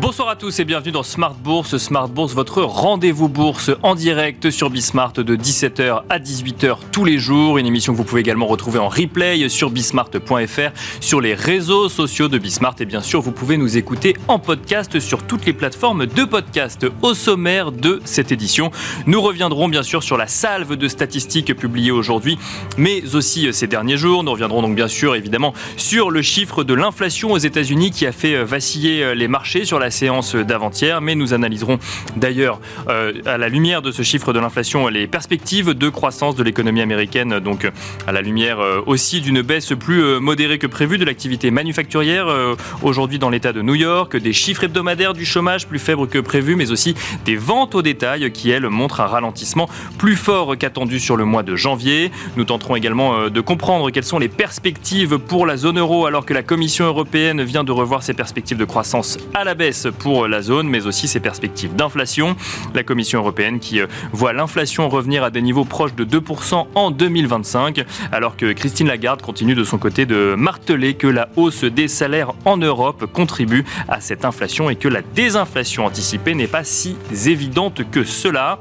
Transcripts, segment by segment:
Bonsoir à tous et bienvenue dans Smart Bourse. Smart Bourse, votre rendez-vous bourse en direct sur Bismart de 17h à 18h tous les jours. Une émission que vous pouvez également retrouver en replay sur bismart.fr, sur les réseaux sociaux de Bismart et bien sûr vous pouvez nous écouter en podcast sur toutes les plateformes de podcast. Au sommaire de cette édition, nous reviendrons bien sûr sur la salve de statistiques publiées aujourd'hui, mais aussi ces derniers jours. Nous reviendrons donc bien sûr évidemment sur le chiffre de l'inflation aux États-Unis qui a fait vaciller les marchés sur la séance d'avant-hier, mais nous analyserons d'ailleurs euh, à la lumière de ce chiffre de l'inflation les perspectives de croissance de l'économie américaine, donc à la lumière euh, aussi d'une baisse plus euh, modérée que prévu de l'activité manufacturière aujourd'hui dans l'État de New York, des chiffres hebdomadaires du chômage plus faibles que prévu, mais aussi des ventes au détail qui, elles, montrent un ralentissement plus fort qu'attendu sur le mois de janvier. Nous tenterons également de comprendre quelles sont les perspectives pour la zone euro alors que la Commission européenne vient de revoir ses perspectives de croissance à la baisse pour la zone, mais aussi ses perspectives d'inflation. La Commission européenne qui euh, voit l'inflation revenir à des niveaux proches de 2% en 2025, alors que Christine Lagarde continue de son côté de marteler que la hausse des salaires en Europe contribue à cette inflation et que la désinflation anticipée n'est pas si évidente que cela.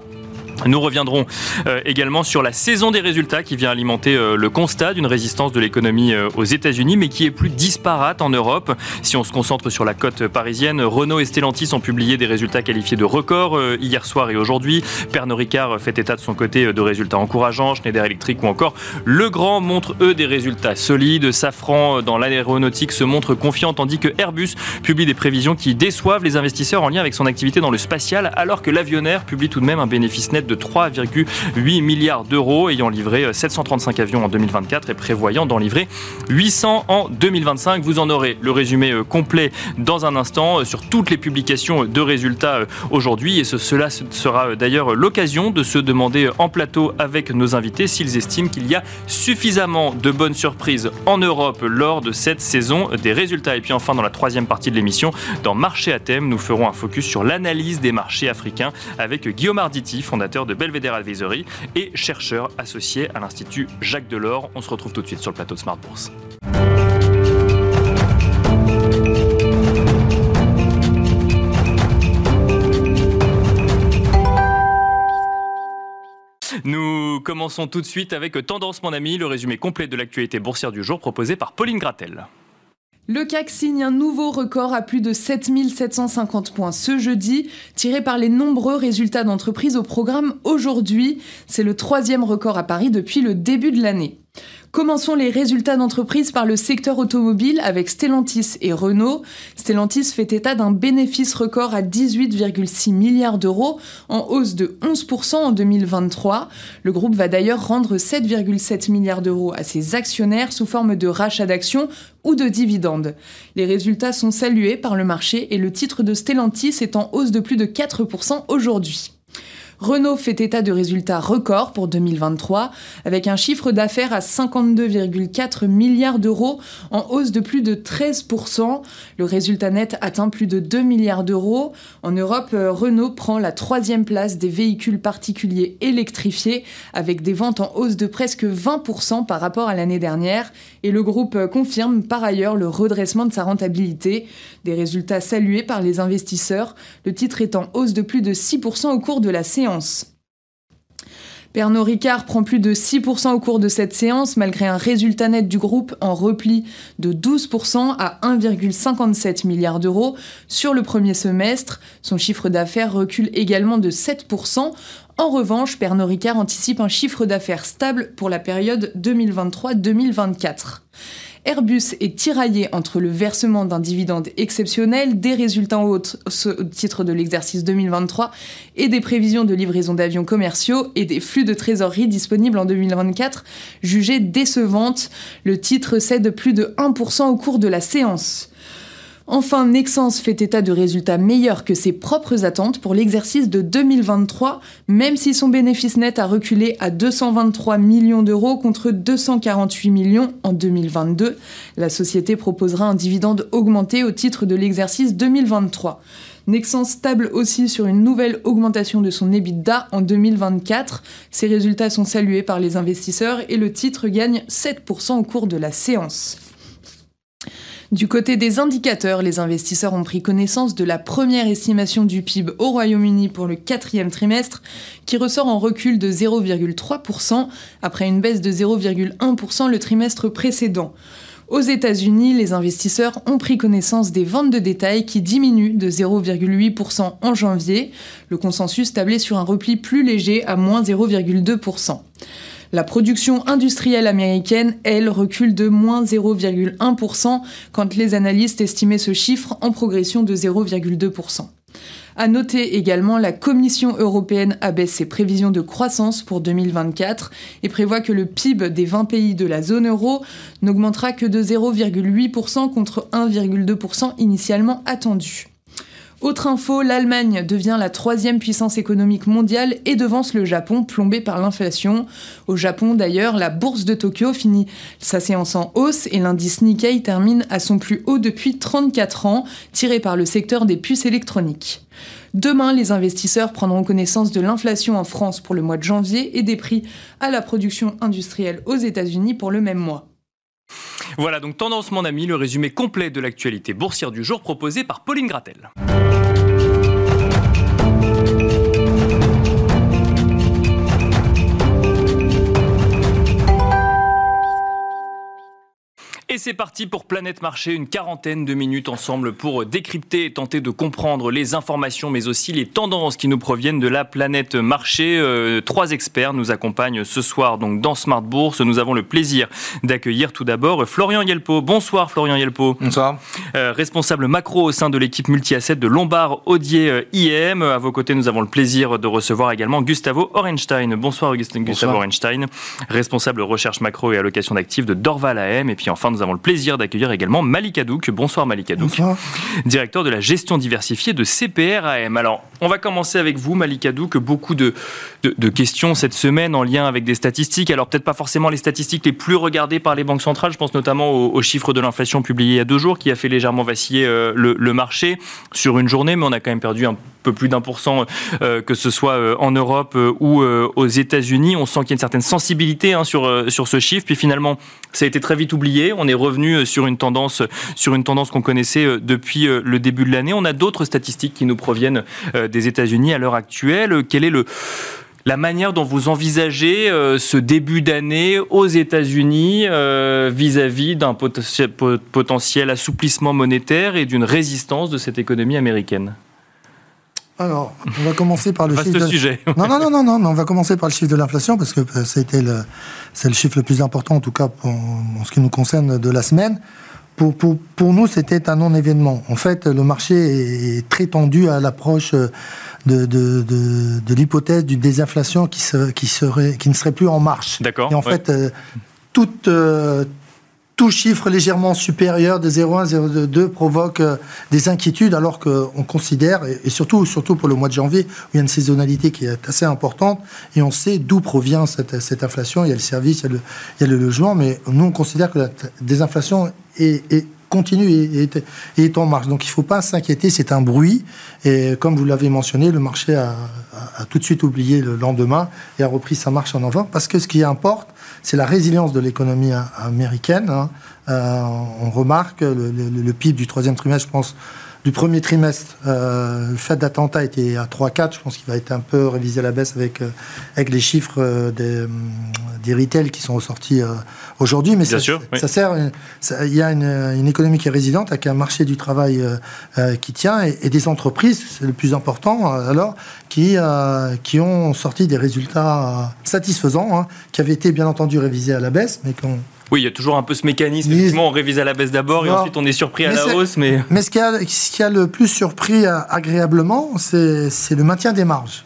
Nous reviendrons euh, également sur la saison des résultats qui vient alimenter euh, le constat d'une résistance de l'économie euh, aux États-Unis, mais qui est plus disparate en Europe. Si on se concentre sur la côte parisienne, Renault et Stellantis ont publié des résultats qualifiés de records hier soir et aujourd'hui. Pernod Ricard fait état de son côté de résultats encourageants. Schneider Electric ou encore Legrand montrent eux des résultats solides. Safran dans l'aéronautique se montre confiant, tandis que Airbus publie des prévisions qui déçoivent les investisseurs en lien avec son activité dans le spatial, alors que l'avionnaire publie tout de même un bénéfice net de 3,8 milliards d'euros, ayant livré 735 avions en 2024 et prévoyant d'en livrer 800 en 2025. Vous en aurez le résumé euh, complet dans un instant euh, sur toutes les publications de résultats euh, aujourd'hui. Et cela sera d'ailleurs l'occasion de se demander en plateau avec nos invités s'ils estiment qu'il y a suffisamment de bonnes surprises en Europe lors de cette saison des résultats. Et puis enfin, dans la troisième partie de l'émission, dans Marché à thème, nous ferons un focus sur l'analyse des marchés africains avec Guillaume Arditi, fondateur de Belvedere Advisory et chercheur associé à l'Institut Jacques Delors. On se retrouve tout de suite sur le plateau de Smart Bourse. Nous commençons tout de suite avec Tendance mon ami, le résumé complet de l'actualité boursière du jour proposé par Pauline Gratel. Le CAC signe un nouveau record à plus de 7750 points ce jeudi, tiré par les nombreux résultats d'entreprise au programme aujourd'hui. C'est le troisième record à Paris depuis le début de l'année. Commençons les résultats d'entreprise par le secteur automobile avec Stellantis et Renault. Stellantis fait état d'un bénéfice record à 18,6 milliards d'euros, en hausse de 11% en 2023. Le groupe va d'ailleurs rendre 7,7 milliards d'euros à ses actionnaires sous forme de rachat d'actions ou de dividendes. Les résultats sont salués par le marché et le titre de Stellantis est en hausse de plus de 4% aujourd'hui. Renault fait état de résultats records pour 2023, avec un chiffre d'affaires à 52,4 milliards d'euros, en hausse de plus de 13%. Le résultat net atteint plus de 2 milliards d'euros. En Europe, euh, Renault prend la troisième place des véhicules particuliers électrifiés, avec des ventes en hausse de presque 20% par rapport à l'année dernière. Et le groupe euh, confirme par ailleurs le redressement de sa rentabilité, des résultats salués par les investisseurs, le titre est en hausse de plus de 6% au cours de la séance Pernod Ricard prend plus de 6% au cours de cette séance, malgré un résultat net du groupe en repli de 12% à 1,57 milliard d'euros sur le premier semestre. Son chiffre d'affaires recule également de 7%. En revanche, Pernod Ricard anticipe un chiffre d'affaires stable pour la période 2023-2024. Airbus est tiraillé entre le versement d'un dividende exceptionnel, des résultats hauts au titre de l'exercice 2023 et des prévisions de livraison d'avions commerciaux et des flux de trésorerie disponibles en 2024 jugées décevantes. Le titre cède plus de 1% au cours de la séance. Enfin, Nexens fait état de résultats meilleurs que ses propres attentes pour l'exercice de 2023, même si son bénéfice net a reculé à 223 millions d'euros contre 248 millions en 2022. La société proposera un dividende augmenté au titre de l'exercice 2023. Nexens table aussi sur une nouvelle augmentation de son EBITDA en 2024. Ces résultats sont salués par les investisseurs et le titre gagne 7% au cours de la séance. Du côté des indicateurs, les investisseurs ont pris connaissance de la première estimation du PIB au Royaume-Uni pour le quatrième trimestre, qui ressort en recul de 0,3% après une baisse de 0,1% le trimestre précédent. Aux États-Unis, les investisseurs ont pris connaissance des ventes de détail qui diminuent de 0,8% en janvier. Le consensus tablait sur un repli plus léger à moins 0,2%. La production industrielle américaine, elle, recule de moins 0,1% quand les analystes estimaient ce chiffre en progression de 0,2%. À noter également, la Commission européenne abaisse ses prévisions de croissance pour 2024 et prévoit que le PIB des 20 pays de la zone euro n'augmentera que de 0,8% contre 1,2% initialement attendu. Autre info, l'Allemagne devient la troisième puissance économique mondiale et devance le Japon, plombé par l'inflation. Au Japon, d'ailleurs, la bourse de Tokyo finit sa séance en hausse et l'indice Nikkei termine à son plus haut depuis 34 ans, tiré par le secteur des puces électroniques. Demain, les investisseurs prendront connaissance de l'inflation en France pour le mois de janvier et des prix à la production industrielle aux États-Unis pour le même mois. Voilà donc Tendance mon ami, le résumé complet de l'actualité boursière du jour proposé par Pauline Gratel. Et c'est parti pour Planète Marché, une quarantaine de minutes ensemble pour décrypter et tenter de comprendre les informations, mais aussi les tendances qui nous proviennent de la planète marché. Euh, trois experts nous accompagnent ce soir donc dans Smart Bourse. Nous avons le plaisir d'accueillir tout d'abord Florian Yelpo. Bonsoir Florian Yelpo. Bonsoir. Euh, responsable macro au sein de l'équipe multi-asset de Lombard Odier euh, IM. À vos côtés, nous avons le plaisir de recevoir également Gustavo Orenstein. Bonsoir Gustavo Orenstein, responsable recherche macro et allocation d'actifs de Dorval AM. Et puis enfin, nous avons le plaisir d'accueillir également Malik Hadouk. Bonsoir Malik Hadouk. Bonsoir. Directeur de la gestion diversifiée de CPR AM. Alors, on va commencer avec vous, Malik Hadouk. Beaucoup de, de, questions cette semaine en lien avec des statistiques. Alors, peut-être pas forcément les statistiques les plus regardées par les banques centrales. Je pense notamment aux, chiffres de l'inflation publiés il y a deux jours qui a fait légèrement vaciller euh, le, marché sur une journée, mais on a quand même perdu un peu plus d'un pour cent, euh, que ce soit euh, en Europe ou aux États-Unis. On sent qu'il y a une certaine sensibilité hein, sur, sur ce chiffre. Puis finalement, ça a été très vite oublié. On est revenu euh, sur une tendance, sur une tendance qu'on connaissait euh, depuis euh, le début de l'année. On a d'autres statistiques qui nous proviennent des États-Unis à l'heure actuelle. Quelle est la manière dont vous envisagez ce début d'année aux États-Unis vis-à-vis d'un potentiel, assouplissement monétaire et d'une résistance de cette économie américaine? Alors, on va commencer par le chiffre. De... sujet. non, non, non, non, non, on va commencer par le chiffre de l'inflation parce que c'était le, c'est le chiffre le plus important, en tout cas pour, en ce qui nous concerne de la semaine. Pour, pour, pour nous, c'était un non-événement. En fait, le marché est très tendu à l'approche de, de, de, de l'hypothèse d'une désinflation qui, se, qui, serait, qui ne serait plus en marche. D'accord. Et en fait, euh, toute, euh, tout chiffre légèrement supérieur de 0,1, 0,2 provoque euh, des inquiétudes alors qu'on considère, et surtout, surtout pour le mois de janvier, où il y a une saisonnalité qui est assez importante, et on sait d'où provient cette, inflation. Il y a le service, il y a le, a logement, mais nous, on considère que la désinflation est, continue et est, en marche. Donc il ne faut pas s'inquiéter, c'est un bruit. Et comme vous l'avez mentionné, le marché a, a, tout de suite oublié le lendemain et a repris sa marche en avant. Parce que ce qui importe, c'est la résilience de l'économie américaine. Hein. Euh, on remarque le, PIB du troisième trimestre, je pense, du premier trimestre, euh, le fait d'attentat était à 3-4. Je pense qu'il va être un peu révisé à la baisse avec, euh, avec les chiffres euh, des, des retail qui sont ressortis aujourd'hui. Mais ça, ça sert. Il y a une, une, économie qui est résidente, avec un marché du travail qui tient et, des entreprises, c'est le plus important, alors, qui, qui ont sorti des résultats satisfaisants, hein, qui avaient été bien entendu révisés à la baisse, mais qui ont oui, il y a toujours un peu ce mécanisme. Effectivement, on révise à la baisse d'abord et ensuite on est surpris à la hausse. Mais, mais ce, qui a, ce qui a le plus surpris euh, agréablement, c'est le maintien des marges.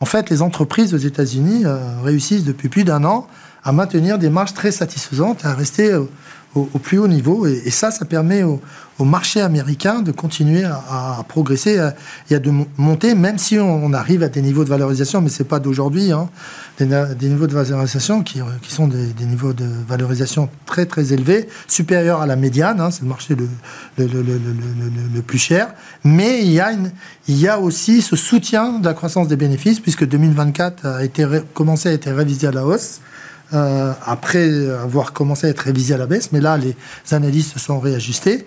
En fait, les entreprises aux États-Unis euh, réussissent depuis plus d'un an à maintenir des marges très satisfaisantes et à rester au, plus haut niveau. Et, ça, ça permet au, marché américain de continuer à, progresser et à de monter, même si on, arrive à des niveaux de valorisation, mais c'est pas d'aujourd'hui, hein, des, niveaux de valorisation qui, qui sont des, niveaux de valorisation très très élevés, supérieurs à la médiane, hein, c'est le marché le, le, le, le, plus cher. Mais il y, a il y a aussi ce soutien de la croissance des bénéfices, puisque 2024 a été commencé à être révisé à la hausse. après avoir commencé à être révisé à la baisse. Mais là, les analystes se sont réajustés.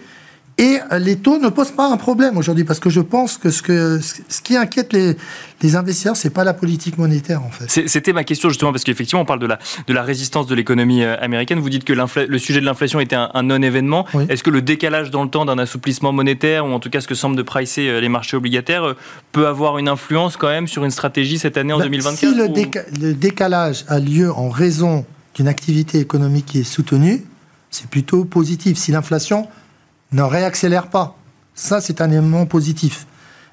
Et les taux ne posent pas un problème aujourd'hui, parce que je pense que ce, que, ce qui inquiète les, les investisseurs, c'est pas la politique monétaire en fait. C'était ma question justement, parce qu'effectivement, on parle de la, de la résistance de l'économie euh, américaine. Vous dites que le sujet de l'inflation était un, non-événement. Est-ce que le décalage dans le temps d'un assouplissement monétaire, ou en tout cas ce que semblent de pricer euh, les marchés obligataires, euh, peut avoir une influence quand même sur une stratégie cette année en 2024 ben, Si le décalage a lieu en raison d'une activité économique qui est soutenue, c'est plutôt positif. Si l'inflation ne réaccélère pas. Ça, c'est un élément positif.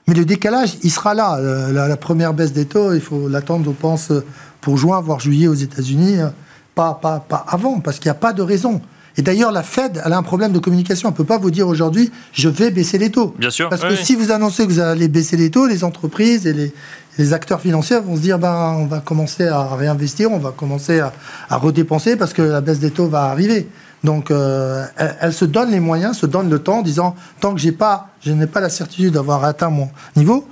Mais le décalage, il sera là. Euh, la, première baisse des taux, il faut l'attendre, je pense, pour juin, voire juillet aux États-Unis. Euh, pas, pas, pas avant, parce qu'il n'y a pas de raison. Et d'ailleurs, la Fed, elle a un problème de communication. Elle ne peut pas vous dire aujourd'hui, je vais baisser les taux. Bien sûr. Parce que si vous annoncez que vous allez baisser les taux, les entreprises et les, les acteurs financiers vont se dire, ben, on va commencer à réinvestir, on va commencer à, à redépenser parce que la baisse des taux va arriver. Donc, euh, elle, se donne les moyens, se donne le temps, en disant tant que j'ai pas, je n'ai pas la certitude d'avoir atteint mon niveau,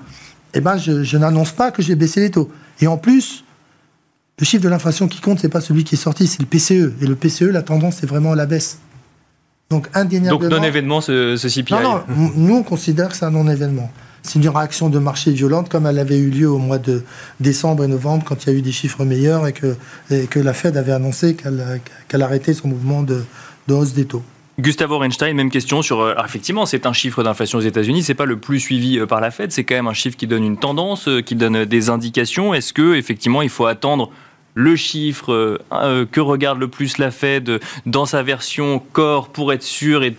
eh ben, je, n'annonce pas que j'ai baissé les taux. Et en plus, le chiffre de l'inflation qui compte, c'est pas celui qui est sorti, c'est le PCE. Et le PCE, la tendance, c'est vraiment à la baisse. Donc, indéniablement. Donc, non-événement, ce, ce CPI Non, non, nous, on considère que c'est un non-événement c'est une réaction de marché violente comme elle avait eu lieu au mois de décembre et novembre quand il y a eu des chiffres meilleurs et que, la Fed avait annoncé qu'elle arrêtait son mouvement de, hausse des taux. Gustavo Reinstein, même question sur. Euh, effectivement, c'est un chiffre d'inflation aux États-Unis. C'est pas le plus suivi euh, par la Fed. C'est quand même un chiffre qui donne une tendance, euh, qui donne des indications. Est-ce que effectivement, il faut attendre le chiffre que regarde le plus la Fed dans sa version corps pour être sûr et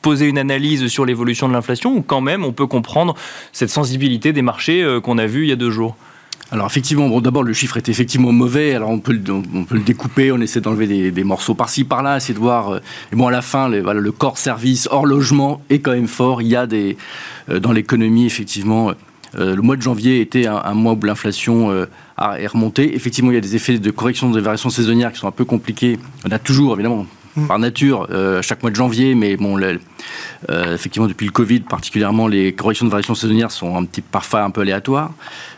poser une analyse sur l'évolution de l'inflation ou quand même on peut comprendre cette sensibilité des marchés euh, qu'on a vu il y a deux jours alors effectivement, d'abord le chiffre est effectivement mauvais. Alors on peut, le découper, on essaie d'enlever des, morceaux par-ci par-là, essayer de voir. Euh, et bon, à la fin, le corps service hors logement est quand même fort. Il y a des euh, dans l'économie effectivement. le mois de janvier était un, mois où l'inflation est remontée. Effectivement, il y a des effets de correction des variations saisonnières qui sont un peu compliqués. On a toujours évidemment Mm. par nature euh, chaque mois de janvier, mais bon, euh, effectivement depuis le Covid particulièrement, les corrections de variations saisonnières sont un petit parfois un peu aléatoires.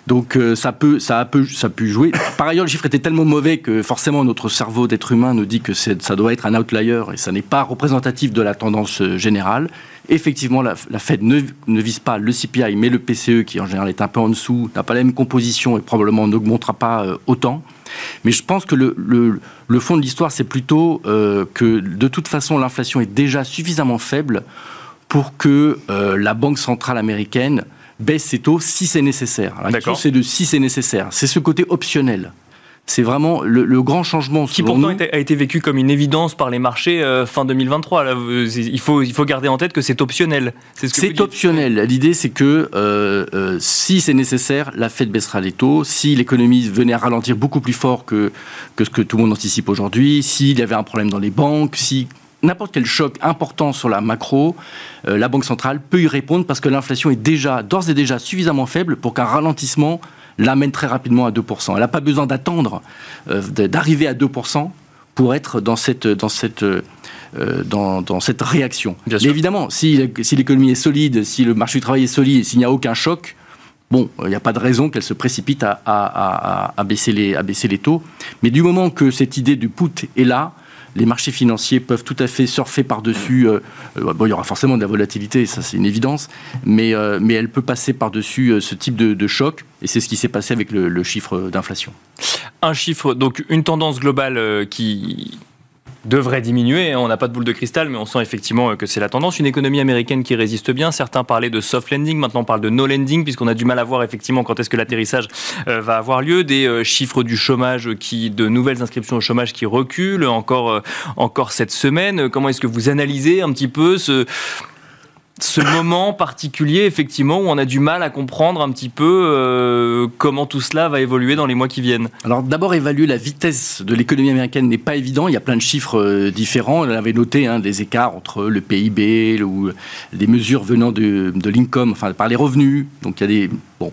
Donc euh, ça peut, ça a ça pu jouer. Par ailleurs, le chiffre était tellement mauvais que forcément notre cerveau d'être humain nous dit que ça doit être un outlier et ça n'est pas représentatif de la tendance générale. Effectivement, la, Fed ne, vise pas le CPI, mais le PCE qui en général est un peu en dessous, n'a pas la même composition et probablement n'augmentera pas autant. Mais je pense que le, le, fond de l'histoire, c'est plutôt euh, que de toute façon, l'inflation est déjà suffisamment faible pour que euh, la Banque centrale américaine baisse ses taux si c'est nécessaire. La question, c'est de si c'est nécessaire. C'est ce côté optionnel. C'est vraiment le, grand changement. Qui pourtant a été vécu comme une évidence par les marchés euh, fin 2023. il, faut, il faut garder en tête que c'est optionnel. C'est optionnel. L'idée, c'est que euh, euh, si c'est nécessaire, la Fed baissera les taux. Si l'économie venait à ralentir beaucoup plus fort que, que ce que tout le monde anticipe aujourd'hui, s'il y avait un problème dans les banques, si n'importe quel choc important sur la macro, la Banque centrale peut y répondre parce que l'inflation est déjà, d'ores et déjà suffisamment faible pour qu'un ralentissement l'amène très rapidement à 2%. Elle n'a pas besoin d'attendre euh, d'arriver à 2% pour être dans cette, dans cette, euh, dans, dans, cette réaction. Mais évidemment, si, si l'économie est solide, si le marché du travail est solide, s'il n'y a aucun choc, bon, il n'y a pas de raison qu'elle se précipite à, à, à, baisser les, à baisser les taux. Mais du moment que cette idée du put est là, les marchés financiers peuvent tout à fait surfer par-dessus. Euh, euh, bon, il y aura forcément de la volatilité, ça c'est une évidence, mais, euh, mais elle peut passer par-dessus ce type de, choc, et c'est ce qui s'est passé avec le chiffre d'inflation. Un chiffre, donc une tendance globale qui devrait diminuer. On n'a pas de boule de cristal, mais on sent effectivement que c'est la tendance. Une économie américaine qui résiste bien. Certains parlaient de soft landing, maintenant on parle de no landing, puisqu'on a du mal à voir effectivement quand est-ce que l'atterrissage euh, va avoir lieu. Des euh, chiffres du chômage qui, de nouvelles inscriptions au chômage qui reculent encore, euh, encore cette semaine. Comment est-ce que vous analysez un petit peu ce ce moment particulier, effectivement, où on a du mal à comprendre un petit peu euh, comment tout cela va évoluer dans les mois qui viennent Alors d'abord, évaluer la vitesse de l'économie américaine n'est pas évident. Il y a plein de chiffres euh, différents. On avait noté hein, des écarts entre le PIB ou des mesures venant de, de l'income, enfin par les revenus. Donc il y a des... Bon,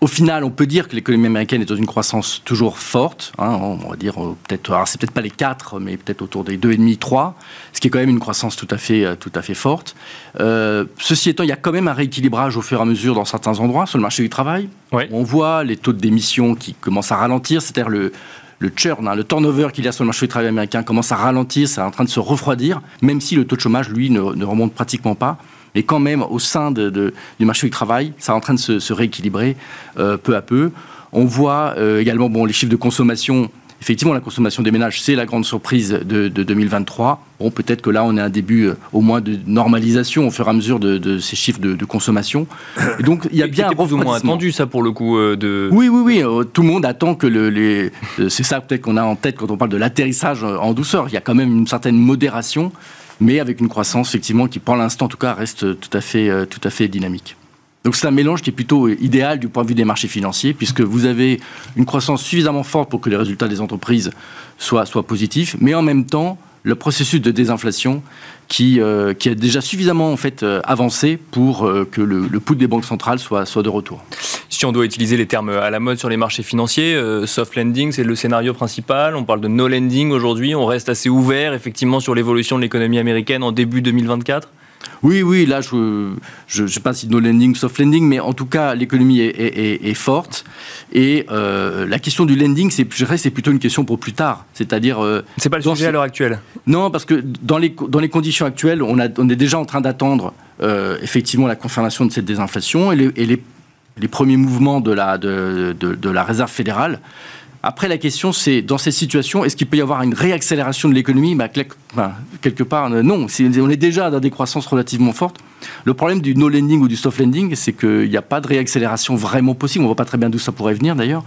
au final, on peut dire que l'économie américaine est dans une croissance toujours forte. Hein, on va dire euh, peut-être, alors c'est peut-être pas les 4, mais peut-être autour des 2,5, 3, ce qui est quand même une croissance tout à fait, euh, tout à fait forte. Euh, ceci étant, il y a quand même un rééquilibrage au fur et à mesure dans certains endroits sur le marché du travail. On voit les taux de démission qui commencent à ralentir, c'est-à-dire le, le churn, hein, le turnover qu'il y a sur le marché du travail américain commence à ralentir, c'est en train de se refroidir, même si le taux de chômage, lui, ne, remonte pratiquement pas. Mais quand même, au sein de, du marché du travail, ça est en train de se, rééquilibrer euh, peu à peu. On voit euh, également bon, les chiffres de consommation effectivement, la consommation des ménages, c'est la grande surprise de, 2023. Bon, peut-être que là, on est à un début euh, au moins de normalisation au fur et à mesure de, ces chiffres de, consommation. Et donc, il y a bien un plus moins attendu, ça, pour le coup. De... Oui, oui, oui. Tout le monde attend que le, les. C'est ça, peut-être qu'on a en tête quand on parle de l'atterrissage en douceur. Il y a quand même une certaine modération, mais avec une croissance, effectivement, qui, pour l'instant, en tout cas, reste tout à fait, fait dynamique. Donc c'est un mélange qui est plutôt idéal du point de vue des marchés financiers, puisque vous avez une croissance suffisamment forte pour que les résultats des entreprises soient positifs, mais en même temps, le processus de désinflation qui, euh, déjà suffisamment euh, avancé pour euh, que le, le des banques centrales soit, soit de retour. Si on doit utiliser les termes à la mode sur les marchés financiers, soft lending, c'est le scénario principal. On parle de no lending aujourd'hui. On reste assez ouvert effectivement sur l'évolution de l'économie américaine en début 2024 oui, oui, là, je ne sais pas si no lending, soft lending, mais en tout cas, l'économie est, forte. Et euh, la question du lending, c'est, c'est plutôt une question pour plus tard. C'est-à-dire. Euh, c'est pas le sujet à l'heure actuelle. Non, parce que dans les, dans les conditions actuelles, on, a, on est déjà en train d'attendre euh, effectivement la confirmation de cette désinflation et les, et les, les premiers mouvements de la, de, de, de la réserve fédérale. Après, la question, c'est dans ces situations, est-ce qu'il peut y avoir une réaccélération de l'économie? Bah, Quelque part, euh, non. On est déjà dans des croissances relativement fortes. Le problème du no lending ou du soft lending, c'est qu'il n'y a pas de réaccélération vraiment possible. On ne voit pas très bien d'où ça pourrait venir, d'ailleurs.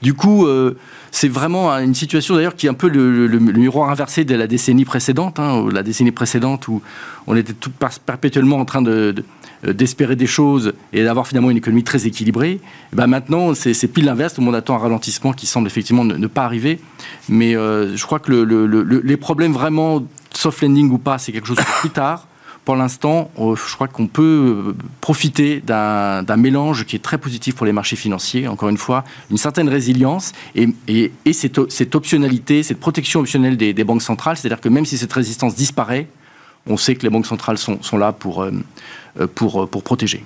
Du coup, euh, c'est vraiment une situation, d'ailleurs, qui est un peu le, miroir inversé de la décennie précédente. Hein, la décennie précédente où on était tout perpétuellement en train de d'espérer des choses et d'avoir finalement une économie très équilibrée. Eh ben maintenant, c'est pile l'inverse. Tout le monde attend un ralentissement qui semble effectivement ne, pas arriver. Mais euh, je crois que les problèmes vraiment soft landing ou pas, c'est quelque chose de plus tard. Pour l'instant, euh, je crois qu'on peut profiter d'un mélange qui est très positif pour les marchés financiers. Encore une fois, une certaine résilience et, et, cette, optionnalité, cette protection optionnelle des, banques centrales. C'est-à-dire que même si cette résistance disparaît, on sait que les banques centrales sont, là pour, euh, pour, pour protéger.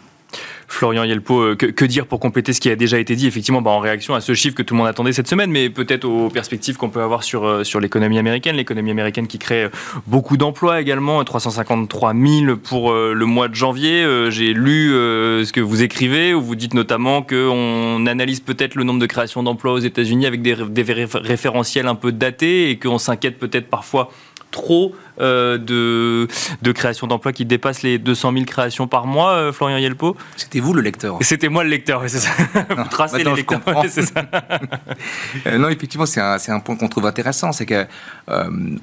Florian Yelpo, euh, que, dire pour compléter ce qui a déjà été dit, effectivement, bah, en réaction à ce chiffre que tout le monde attendait cette semaine, mais peut-être aux perspectives qu'on peut avoir sur, euh, sur l'économie américaine, l'économie américaine qui crée beaucoup d'emplois également, 353 000 pour le mois de janvier. J'ai lu ce que vous écrivez, où vous dites notamment qu'on analyse peut-être le nombre de créations d'emplois aux États-Unis avec des, des référentiels un peu datés et qu'on s'inquiète peut-être parfois trop euh, de, de création d'emplois qui dépassent les 200 000 créations par mois, euh, Florian Yelpo? C'était vous le lecteur. C'était moi le lecteur, c'est ça. vous tracez les lecteurs, ça. Euh, non, effectivement, c'est un, un, point qu'on trouve intéressant. C'est qu'on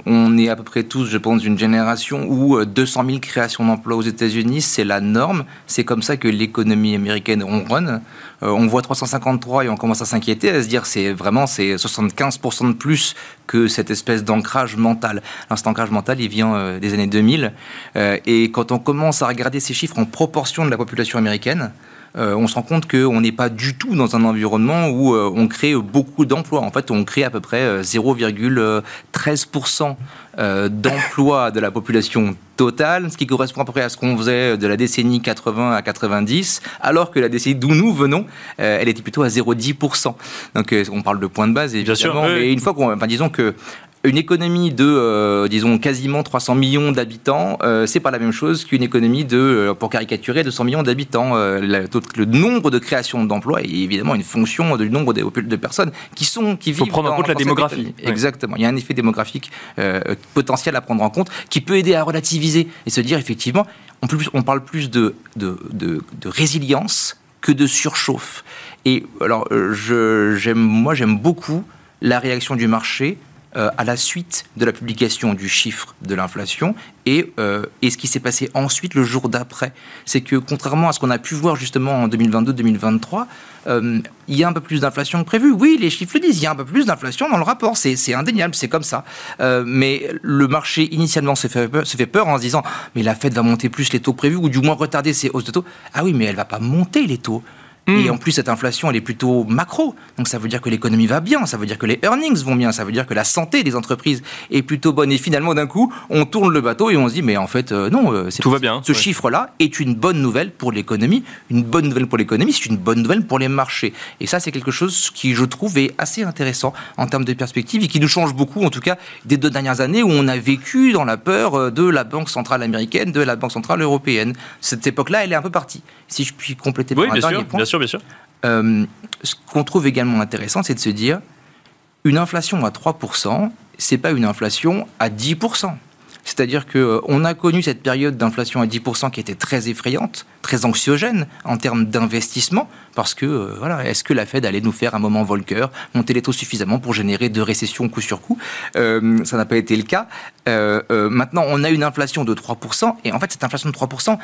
on est à peu près tous, je pense, d'une génération où 200 000 créations d'emplois aux États-Unis, c'est la norme. C'est comme ça que l'économie américaine ronronne. On voit 353 et on commence à s'inquiéter, à se dire c'est vraiment c'est 75% de plus que cette espèce d'ancrage mental. Alors cet ancrage mental, il vient euh, des années 2000. Euh, et quand on commence à regarder ces chiffres en proportion de la population américaine, euh, on se rend compte qu'on n'est pas du tout dans un environnement où on crée beaucoup d'emplois. En fait, on crée à peu près 0,13% d'emplois de la population totale, ce qui correspond à peu près à ce qu'on faisait de la décennie 80 à 90, alors que la décennie d'où nous venons, elle était plutôt à 0,10%. Donc on parle de point de base, évidemment. Bien sûr, mais une fois qu'on, enfin, disons que une économie de, euh, disons, quasiment 300 millions d'habitants, euh, c'est pas la même chose qu'une économie de, euh, pour caricaturer, de 100 millions d'habitants. le nombre de créations d'emplois est évidemment une fonction du nombre de, de personnes qui sont, qui vivent. Il faut prendre en compte la démographie. Exactement. Il y a un effet démographique potentiel à prendre en compte qui peut aider à relativiser et se dire effectivement, on, plus, on parle plus de, de, de, de résilience que de surchauffe. Et alors, je, moi, j'aime beaucoup la réaction du marché euh, à la suite de la publication du chiffre de l'inflation et, euh, et, ce qui s'est passé ensuite le jour d'après. C'est que contrairement à ce qu'on a pu voir justement en 2022-2023, euh, il y a un peu plus d'inflation que prévu. Oui, les chiffres le disent, il y a un peu plus d'inflation dans le rapport, c'est indéniable, c'est comme ça. mais le marché initialement se fait, peur, se fait peur en se disant mais la Fed va monter plus les taux prévus ou du moins retarder ses hausses de taux. Ah oui, mais elle va pas monter les taux Et en plus, cette inflation, elle est plutôt macro. Donc ça veut dire que l'économie va bien, ça veut dire que les earnings vont bien, ça veut dire que la santé des entreprises est plutôt bonne. Et finalement, d'un coup, on tourne le bateau et on se dit, mais en fait, euh, non, euh, tout va bien. Ce chiffre-là est une bonne nouvelle pour l'économie. Une bonne nouvelle pour l'économie, c'est une bonne nouvelle pour les marchés. Et ça, c'est quelque chose qui, je trouve, est assez intéressant en termes de perspective et qui nous change beaucoup, en tout cas, des deux dernières années où on a vécu dans la peur euh, de la Banque centrale américaine, de la Banque centrale européenne. Cette époque-là, elle est un peu partie. Si je puis compléter par un dernier point. Bien sûr, bien sûr. Euh, ce qu'on trouve également intéressant, c'est de se dire, une inflation à 3%, c'est pas une inflation à 10%. C'est-à-dire qu'on euh, a connu cette période d'inflation à 10% qui était très effrayante, très anxiogène en termes d'investissement, parce que, euh, voilà, est-ce que la Fed allait nous faire un moment Volcker, monter les taux suffisamment pour générer de récessions coup sur coup? Ça n'a pas été le cas. maintenant, on a une inflation de 3%, et en fait, cette inflation de 3%,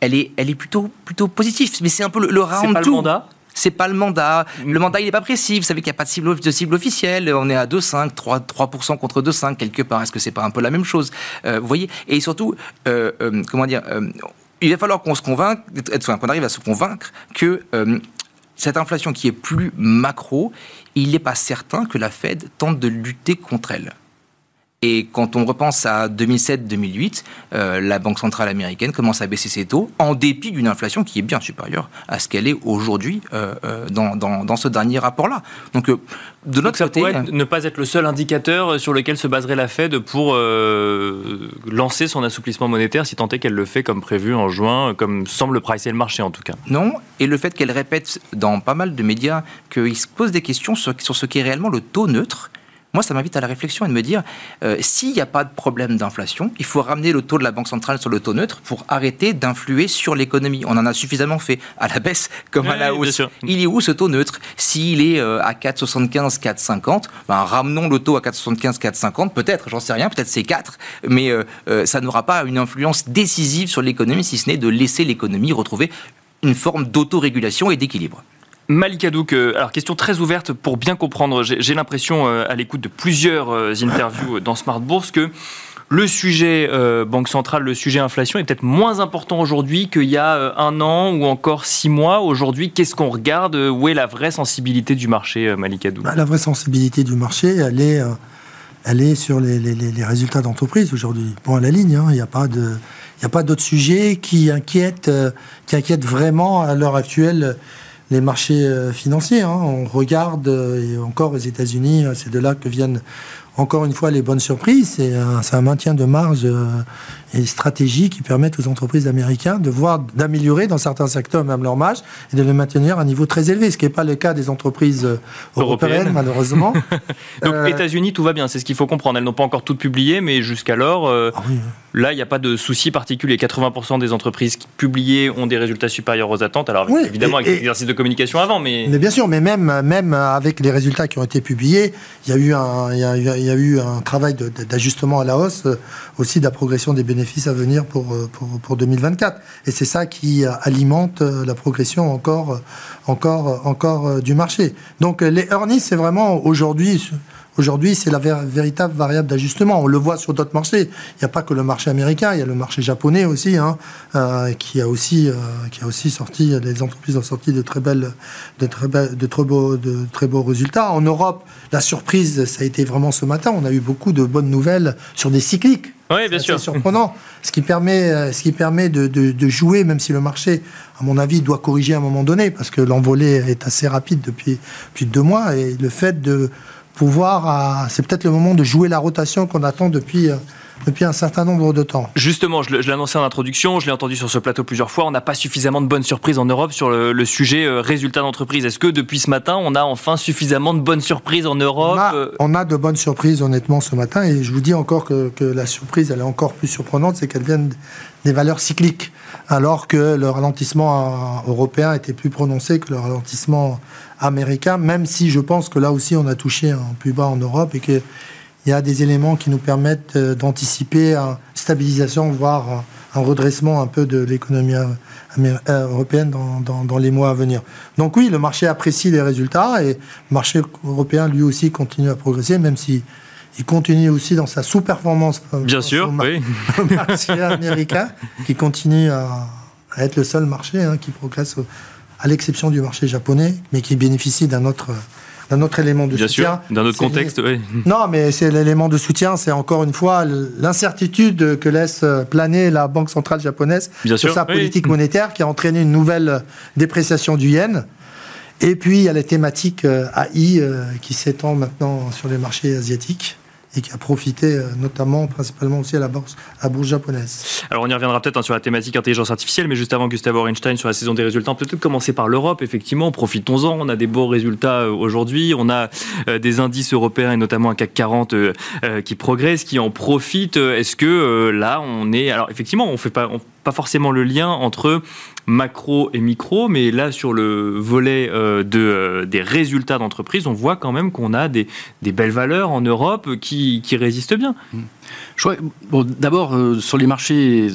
elle est, elle est plutôt, plutôt positive. Mais c'est un peu le, le round pas le mandat c'est pas le mandat. Le mandat, il n'est pas précis. Vous savez qu'il n'y a pas de cible, de cible officielle. On est à 2,5, 3, 3% contre 2,5 quelque part. Est-ce que c'est pas un peu la même chose euh, Vous voyez? Et surtout, euh, euh, comment dire Il va falloir qu'on se convainque, qu'on arrive à se convaincre que cette inflation qui est plus macro, il n'est pas certain que la Fed tente de lutter contre elle. Et quand on repense à 2007-2008, euh, la Banque centrale américaine commence à baisser ses taux en dépit d'une inflation qui est bien supérieure à ce qu'elle est aujourd'hui euh, euh, dans, dans, ce dernier rapport-là. Donc, de notre côté, ça pourrait ne pas être le seul indicateur sur lequel se baserait la Fed pour lancer son assouplissement monétaire, si tant est qu'elle le fait comme prévu en juin, comme semble pricer le marché en tout cas. Non, et le fait qu'elle répète dans pas mal de médias qu'il se pose des questions sur, sur ce qu'est réellement le taux neutre moi, ça m'invite à la réflexion et de me dire, euh, s'il n'y a pas de problème d'inflation, il faut ramener le taux de la Banque centrale sur le taux neutre pour arrêter d'influer sur l'économie. On en a suffisamment fait, à la baisse comme à la hausse. Il est où ce taux neutre? S'il est euh, à 4,75, 4,50, ben, ramenons le taux à 4,75, 4,50, peut-être, j'en sais rien, peut-être c'est 4, mais euh, ça n'aura pas une influence décisive sur l'économie, si ce n'est de laisser l'économie retrouver une forme d'autorégulation et d'équilibre. Malika Douk, alors question très ouverte pour bien comprendre. J'ai l'impression, euh, à l'écoute de plusieurs euh, interviews dans Smart Bourse, que le sujet euh, banque centrale, le sujet inflation est peut-être moins important aujourd'hui qu'il y a un an ou encore six mois. Aujourd'hui, qu'est-ce qu'on regarde? Où est la vraie sensibilité du marché, Malika Douk? Bah, La vraie sensibilité du marché, elle est, elle est sur les, résultats d'entreprise aujourd'hui. Point à la ligne, hein. il n'y a pas de... Il n'y a pas d'autres sujets qui inquiètent, qui inquiètent vraiment à l'heure actuelle les marchés euh, financiers. Hein. On regarde, euh, et encore aux États-Unis, euh, c'est de là que viennent encore une fois les bonnes surprises. C'est un, un, maintien de marge et stratégies qui permettent aux entreprises américaines de voir, d'améliorer dans certains secteurs même leur marge et de les maintenir à un niveau très élevé, ce qui n'est pas le cas des entreprises euh, européennes, malheureusement. Donc, euh, États-Unis, tout va bien, c'est ce qu'il faut comprendre. Elles n'ont pas encore toutes publiées, mais jusqu'alors, euh, ah là, il n'y a pas de souci particulier. 80% des entreprises publiées ont des résultats supérieurs aux attentes. Alors, évidemment, avec l'exercice de communication avant, mais. Mais bien sûr, mais même, même avec les résultats qui ont été publiés, il y a eu un, il y a, il y a eu un travail d'ajustement à la hausse, aussi de la progression des bénéfices bénéfices à venir pour, euh, pour, pour 2024. Et c'est ça qui euh, alimente euh, la progression encore, encore, encore du marché. Donc les earnings, c'est vraiment aujourd'hui Aujourd'hui, c'est la véritable variable d'ajustement. On le voit sur d'autres marchés. Il n'y a pas que le marché américain, il y a le marché japonais aussi, hein, euh, qui a aussi, euh, qui a aussi sorti. Les entreprises ont sorti de très belles, de très, belles, de très beaux, de très beaux résultats. En Europe, la surprise, ça a été vraiment ce matin. On a eu beaucoup de bonnes nouvelles sur des cycliques. Oui, bien sûr. C'est surprenant. Ce qui permet, euh, ce qui permet de, de, de, jouer, même si le marché, à mon avis, doit corriger à un moment donné, parce que l'envolée est assez rapide depuis, depuis deux mois. Et le fait de pouvoir. C'est peut-être le moment de jouer la rotation qu'on attend depuis euh, depuis un certain nombre de temps. Justement, je annoncé en introduction, je l'ai entendu sur ce plateau plusieurs fois, on n'a pas suffisamment de bonnes surprises en Europe sur le, sujet euh, résultat d'entreprise. Est-ce que depuis ce matin, on a enfin suffisamment de bonnes surprises en Europe on a, de bonnes surprises honnêtement ce matin et je vous dis encore que, la surprise, elle est encore plus surprenante, c'est qu'elle viennent des valeurs cycliques, alors que le ralentissement euh, européen était plus prononcé que le ralentissement américain, même si je pense que là aussi on a touché un plus bas en Europe et que il y a des éléments qui nous permettent euh, d'anticiper une stabilisation, voire un redressement un peu de l'économie euh, euh, européenne dans, les mois à venir. Donc oui, le marché apprécie les résultats et le marché européen lui aussi continue à progresser, même si il continue aussi dans sa sous-performance. Bien sûr, oui. Le marché américain qui continue à, être le seul marché hein, qui progresse à l'exception du marché japonais, mais qui bénéficie d'un autre d'un autre élément de Bien soutien. sûr, d'un autre contexte, oui. Non, mais c'est l'élément de soutien, c'est encore une fois l'incertitude que laisse planer la Banque centrale japonaise Bien sur sûr, sa oui. politique monétaire qui a entraîné une nouvelle dépréciation du yen. Et puis, il y a les thématiques euh, AI euh, qui s'étend maintenant sur les marchés asiatiques et qui a profité euh, notamment, principalement aussi à la bourse, à la bourse japonaise. Alors on y reviendra peut-être hein, sur la thématique intelligence artificielle, mais juste avant Gustavo Einstein sur la saison des résultats, peut-être commencer par l'Europe. Effectivement, profitons-en. On a des beaux résultats euh, aujourd'hui. On a euh, des indices européens et notamment un CAC 40 euh, euh, qui progresse, qui en profite. Est-ce que là on est alors effectivement on fait pas pas forcément le lien entre macro et micro, mais là sur le volet euh, de, euh, des résultats d'entreprise, on voit quand même qu'on a des, des belles valeurs en Europe qui, qui résistent bien. Crois, bon, d'abord, euh, sur les marchés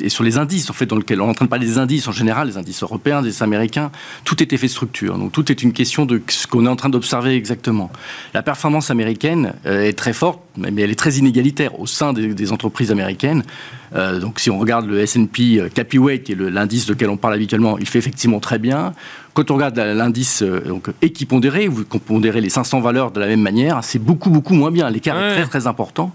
et sur les indices, en fait, dans lesquels on est en train de parler des indices en général, les indices européens, des américains, tout est effet structure. Donc, tout est une question de ce qu'on est en train d'observer exactement. La performance américaine est très forte, mais elle est très inégalitaire au sein des, entreprises américaines. Donc, si on regarde le S&P Capyweight, qui est l'indice on parle habituellement, il fait effectivement très bien. Quand on regarde l'indice euh, donc équipondéré, vous pondérez les 500 valeurs de la même manière, c'est beaucoup, beaucoup moins bien. L'écart Ouais. est très, très important.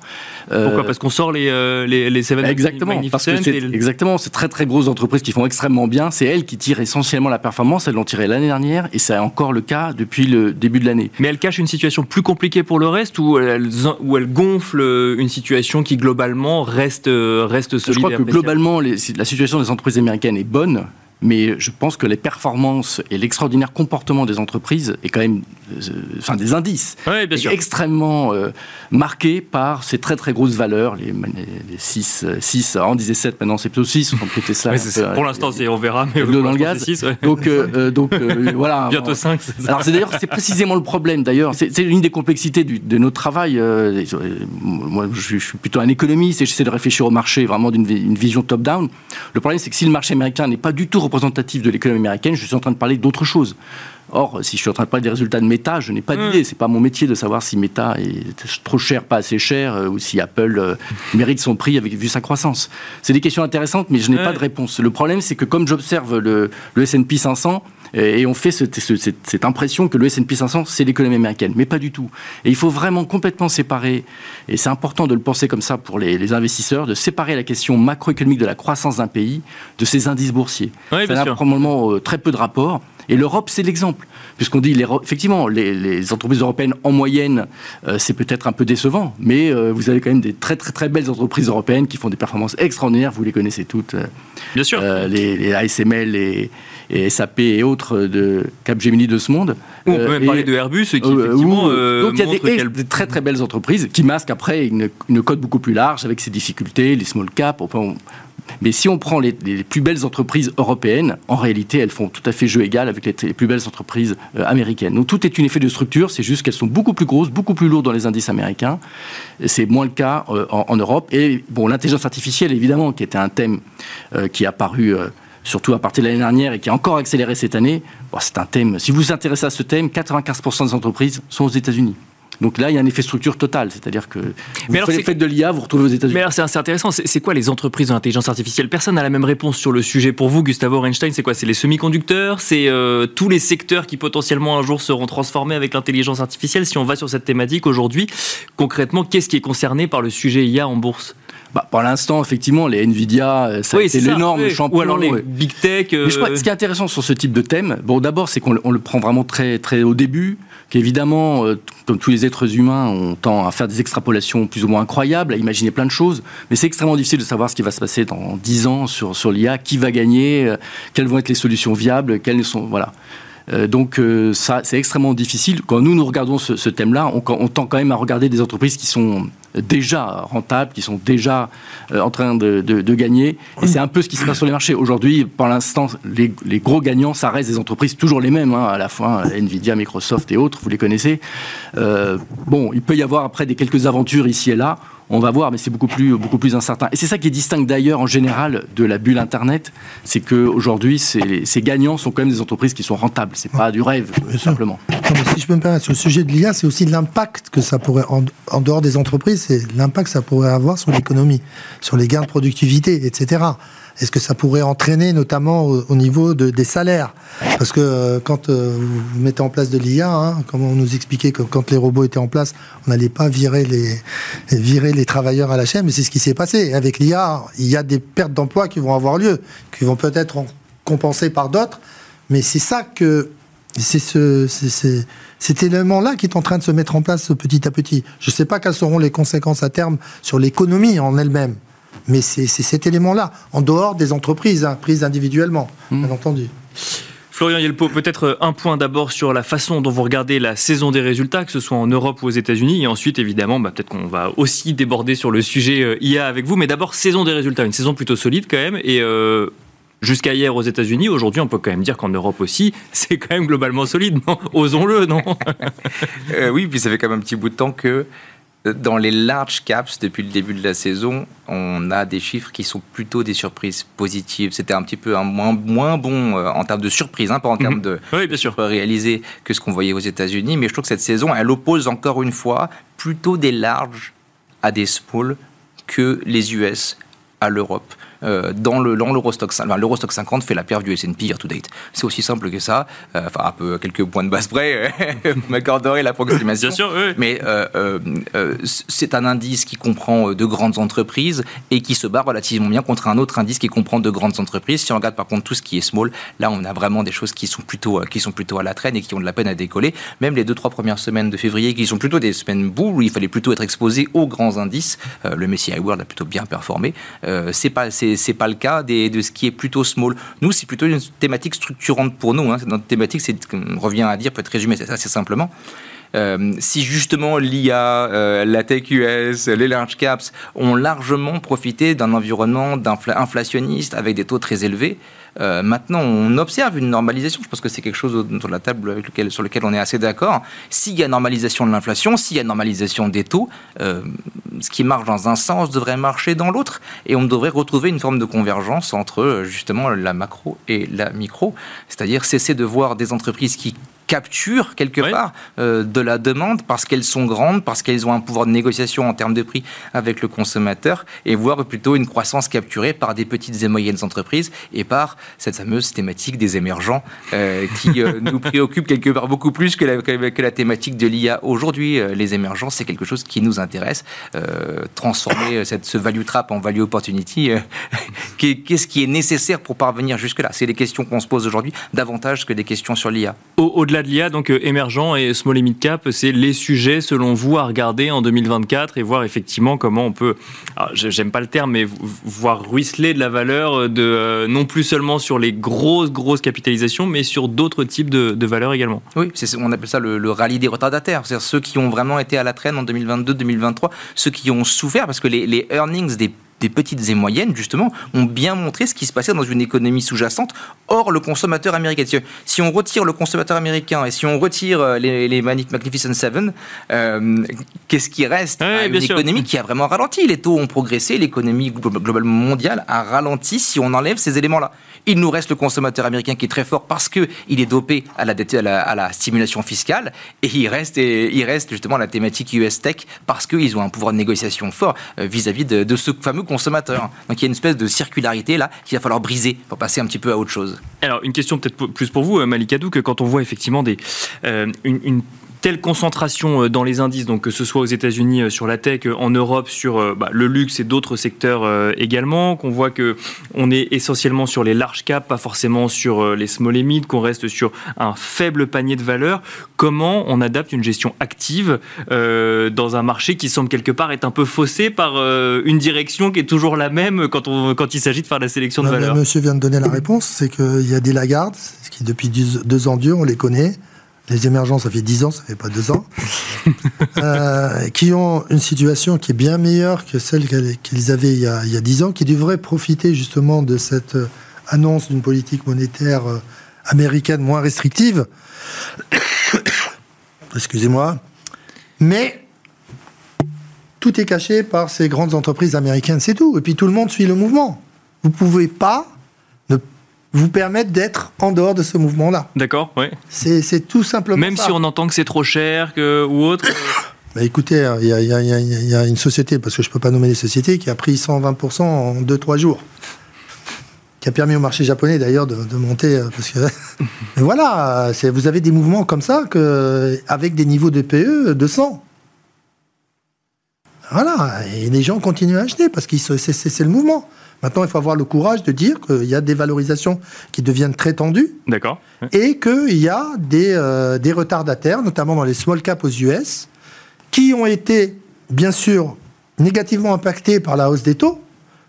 Euh, Pourquoi? Parce qu'on sort les, euh, les, les Seven Exactement, parce que c'est et exactement, c'est très très grosses entreprises qui font extrêmement bien. C'est elles qui tirent essentiellement la performance. Elles l'ont tiré l'année dernière et c'est encore le cas depuis le début de l'année. Mais elle cache une situation plus compliquée pour le reste ou elle, ou elle gonfle euh, une situation qui globalement reste, reste solide Je crois que globalement, les- la situation des entreprises américaines est bonne. Mais je pense que les performances et l'extraordinaire comportement des entreprises est quand même, euh, enfin des indices, bien sûr. extrêmement euh, marqué par ces très très grosses valeurs, les, les 6, 6, on disait 7, maintenant c'est plutôt 6, on peut Tesla. Pour euh, l'instant, c'est- on verra. Mais dans le gaz. ouais. Donc, donc voilà. Bientôt 5. Alors c'est d'ailleurs c'est précisément le problème d'ailleurs. C'est c'est une des complexités du- de notre travail. moi je, suis- plutôt un économiste et j'essaie de réfléchir au marché vraiment d'une vi- une vision top-down. Le problème c'est que si le marché américain n'est pas du tout représentatif de l'économie américaine, je suis en train de parler d'autre chose. Or, si je suis en train de parler des résultats de Meta, je n'ai pas Mm. d'idée. C'est pas mon métier de savoir si Meta est trop cher, pas assez cher, euh, ou si Apple euh, mérite son prix avec vu sa croissance. C'est des questions intéressantes, mais je n'ai Ouais. pas de réponse. Le problème, c'est que comme j'observe le, le S&P 500, et et on fait cette, ce- cette- cette impression que le S&P 500, c'est l'économie américaine, mais pas du tout. Et il faut vraiment complètement séparer, et c'est important de le penser comme ça pour les, les investisseurs, de séparer la question macroéconomique de la croissance d'un pays de ses indices boursiers. Ouais, ça n'a probablement euh, très peu de rapport. Et l'Europe, c'est l'exemple. Puisqu'on dit, les, effectivement, les, les entreprises européennes, en moyenne, euh, c'est peut-être un peu décevant, mais euh, vous avez quand même des très, très, très belles entreprises européennes qui font des performances extraordinaires. Vous les connaissez toutes. euh, Bien sûr. les, les ASML et, et SAP et autres de Capgemini de ce monde. Ou on peut Euh, même et- parler de Airbus qui, euh, effectivement, où- euh, donc il y a des, très très belles entreprises qui masquent après une, une cote beaucoup plus large avec ses difficultés, les small caps. enfin, on- mais si on prend les, les plus belles entreprises européennes, en réalité, elles font tout à fait jeu égal avec les, les plus belles entreprises euh, américaines. Donc tout est un effet de structure, c'est juste qu'elles sont beaucoup plus grosses, beaucoup plus lourdes dans les indices américains. C'est moins le cas euh, en, en Europe. Et bon, l'intelligence artificielle, évidemment, qui était un thème euh, qui est apparu euh, surtout à partir de l'année dernière et qui a encore accéléré cette année, bon, c'est un thème. Si vous vous intéressez à ce thème, 95% des entreprises sont aux États-Unis. Donc là, il y a un effet structure total, c'est-à-dire que vous Mais alors, faites, de l'IA, vous retrouvez aux États-Unis. Mais alors c'est assez intéressant, c'est c'est quoi les entreprises de l'intelligence artificielle? Personne n'a la même réponse sur le sujet. Pour vous, Gustavo Einstein, c'est quoi? C'est les semi-conducteurs? C'est euh, tous les secteurs qui potentiellement un jour seront transformés avec l'intelligence artificielle? Si on va sur cette thématique aujourd'hui, concrètement, qu'est-ce qui est concerné par le sujet IA en bourse? Bah, pour l'instant, effectivement, les Nvidia, euh, ça été c'est l'énorme oui. champion. Ou alors les big tech. euh, Mais je crois que ce qui est intéressant sur ce type de thème, bon, d'abord, c'est qu'on le- prend vraiment très, très au début, qu'évidemment, euh, comme tous les êtres humains, on tend à faire des extrapolations plus ou moins incroyables, à imaginer plein de choses, mais c'est extrêmement difficile de savoir ce qui va se passer dans 10 ans sur, sur l'IA, qui va gagner, euh, quelles vont être les solutions viables, quelles sont. Voilà. Donc ça, c'est extrêmement difficile. Quand nous, nous regardons ce, ce thème-là, on, on tend quand même à regarder des entreprises qui sont déjà rentables, qui sont déjà euh, en train de, de- de gagner. Et c'est un peu ce qui se passe sur les marchés. Aujourd'hui, pour l'instant, les, les gros gagnants, ça reste des entreprises toujours les mêmes, hein, à la fois euh, Nvidia, Microsoft et autres, vous les connaissez. Euh, bon, il peut y avoir après des quelques aventures ici et là. On va voir, mais c'est beaucoup plus, beaucoup plus incertain. Et c'est ça qui distingue d'ailleurs en général de la bulle Internet, c'est qu'aujourd'hui, ces, ces gagnants sont quand même des entreprises qui sont rentables. C'est pas du rêve, simplement. Si je peux me permettre, sur le sujet de l'IA, c'est aussi l'impact que ça pourrait, en, dehors des entreprises, c'est l'impact que ça pourrait avoir sur l'économie, sur les gains de productivité, etc. Est-ce que ça pourrait entraîner notamment au, niveau de, des salaires? Parce que euh, quand euh, vous mettez en place de l'IA, hein, comme on nous expliquait que quand les robots étaient en place, on n'allait pas virer les, virer les travailleurs à la chaîne, mais c'est ce qui s'est passé. Avec l'IA, il y a des pertes d'emplois qui vont avoir lieu, qui vont peut-être compensées par d'autres, mais c'est ça que c'est ce, cet élément-là qui est en train de se mettre en place petit à petit. Je ne sais pas quelles seront les conséquences à terme sur l'économie en elle-même, mais c'est cet élément-là, en dehors des entreprises, hein, prises individuellement, mmh. bien entendu. Florian Yelpo, peut-être un point d'abord sur la façon dont vous regardez la saison des résultats, que ce soit en Europe ou aux États-Unis, et ensuite évidemment, bah, peut-être qu'on va aussi déborder sur le sujet euh, IA avec vous, mais d'abord saison des résultats, une saison plutôt solide quand même, et euh, jusqu'à hier aux États-Unis. Aujourd'hui, on peut quand même dire qu'en Europe aussi, c'est quand même globalement solide, non? Osons-le, non? Euh, Oui, puis ça fait quand même un petit bout de temps que euh, dans les large caps, depuis le début de la saison, on a des chiffres qui sont plutôt des surprises positives. C'était un petit peu un moins, moins bon euh, en termes de surprise, hein, pas en termes mhm. de oui, bien sûr. réalisé que ce qu'on voyait aux États-Unis. Mais je trouve que cette saison, elle oppose encore une fois plutôt des larges à des small que les US à l'Europe. Euh, dans le l'Eurostock enfin, l'Eurostock 50 fait la perte du S&P year to date. C'est aussi simple que ça. Euh, enfin, un peu quelques points de base près, vous m'accorderez l'approximation. Bien sûr, oui. Mais euh, c'est un indice qui comprend de grandes entreprises et qui se bat relativement bien contre un autre indice qui comprend de grandes entreprises. Si on regarde par contre tout ce qui est small, là on a vraiment des choses qui sont plutôt qui sont plutôt à la traîne et qui ont de la peine à décoller. Même les deux trois premières semaines de février qui sont plutôt des semaines bull où il fallait plutôt être exposé aux grands indices. le Messi World a plutôt bien performé. c'est pas c'est c'est pas le cas de ce qui est plutôt small. Nous, c'est plutôt une thématique structurante pour nous. Hein. Notre thématique, c'est, on revient à dire, peut être résumé assez simplement. Euh, si justement l'IA, euh, la US, les large caps ont largement profité d'un environnement inflationniste avec des taux très élevés, euh, maintenant, on observe une normalisation. Je pense que c'est quelque chose sur la table avec lequel, sur lequel on est assez d'accord. S'il y a normalisation de l'inflation, s'il y a normalisation des taux, euh, ce qui marche dans un sens devrait marcher dans l'autre. Et on devrait retrouver une forme de convergence entre justement la macro et la micro. C'est-à-dire cesser de voir des entreprises qui capture quelque part euh, de la demande parce qu'elles sont grandes, parce qu'elles ont un pouvoir de négociation en termes de prix avec le consommateur, et voir plutôt une croissance capturée par des petites et moyennes entreprises et par cette fameuse thématique des émergents euh, qui euh, nous préoccupe quelque part beaucoup plus que la, que la thématique de l'IA aujourd'hui. Les émergents, c'est quelque chose qui nous intéresse. transformer cette, ce value trap en value opportunity, qu'est-ce qui est nécessaire pour parvenir jusque-là? C'est les questions qu'on se pose aujourd'hui davantage que des questions sur l'IA. Au-delà de l'IA, donc euh, émergent et small et mid cap, c'est les sujets selon vous à regarder en 2024 et voir effectivement comment on peut, j'aime pas le terme, mais voir ruisseler de la valeur euh, de euh, non plus seulement sur les grosses grosses capitalisations, mais sur d'autres types de, valeurs également. Oui, on appelle ça le, rallye des retardataires, c'est-à-dire ceux qui ont vraiment été à la traîne en 2022-2023, ceux qui ont souffert parce que les, les earnings des des petites et moyennes, justement, ont bien montré ce qui se passait dans une économie sous-jacente, hors le consommateur américain. Si on retire le consommateur américain et si on retire euh, les, les Magnificent Seven, euh, qu'est-ce qui reste Une économie qui a vraiment ralenti? Les taux ont progressé, l'économie globalement mondiale a ralenti si on enlève ces éléments-là. Il nous reste le consommateur américain qui est très fort parce qu'il est dopé à la, stimulation fiscale et il reste, justement la thématique US Tech parce qu'ils ont un pouvoir de négociation fort euh, vis-à-vis de, ce fameux consommateur. Donc il y a une espèce de circularité là qu'il va falloir briser pour passer un petit peu à autre chose. Alors une question peut-être plus pour vous, euh, Malikadou, que quand on voit effectivement des, euh, telle concentration euh, dans les indices, donc que ce soit aux États-Unis euh, sur la tech, euh, en Europe sur bah, le luxe et d'autres secteurs également, qu'on voit que on est essentiellement sur les large caps, pas forcément sur les small et mid, qu'on reste sur un faible panier de valeur. Comment on adapte une gestion active dans un marché qui semble quelque part être un peu faussé par une direction qui est toujours la même quand, on, quand il s'agit de faire la sélection de valeurs Monsieur vient de donner la réponse, c'est qu'il y a des lagardes, qui depuis deux ans durs, on les connaît les émergents, ça fait 10 ans, ça fait pas 2 ans, euh, qui ont une situation qui est bien meilleure que celle qu'ils avaient il y, a, il y, a, 10 ans, qui devraient profiter justement de cette euh, annonce d'une politique monétaire euh, américaine moins restrictive. Excusez-moi. Mais tout est caché par ces grandes entreprises américaines, c'est tout. Et puis tout le monde suit le mouvement. Vous pouvez pas vous permettent d'être en dehors de ce mouvement-là. D'accord, oui. C'est tout simplement Même ça. si on entend que c'est trop cher que, ou autre. Bah, écoutez, il y, a- y y une société, parce que je ne peux pas nommer les sociétés, qui a pris 120% en 2-3 jours. Qui a permis au marché japonais d'ailleurs de, de monter. euh, Parce que, mais voilà, vous avez des mouvements comme ça que, avec des niveaux de PE de 100. Voilà, et les gens continuent à acheter parce que c'est le mouvement. Maintenant, il faut avoir le courage de dire qu'il y a des valorisations qui deviennent très tendues D'accord. et qu'il y a des, euh, des retardataires, notamment dans les small caps aux US, qui ont été, bien sûr, négativement impactés par la hausse des taux.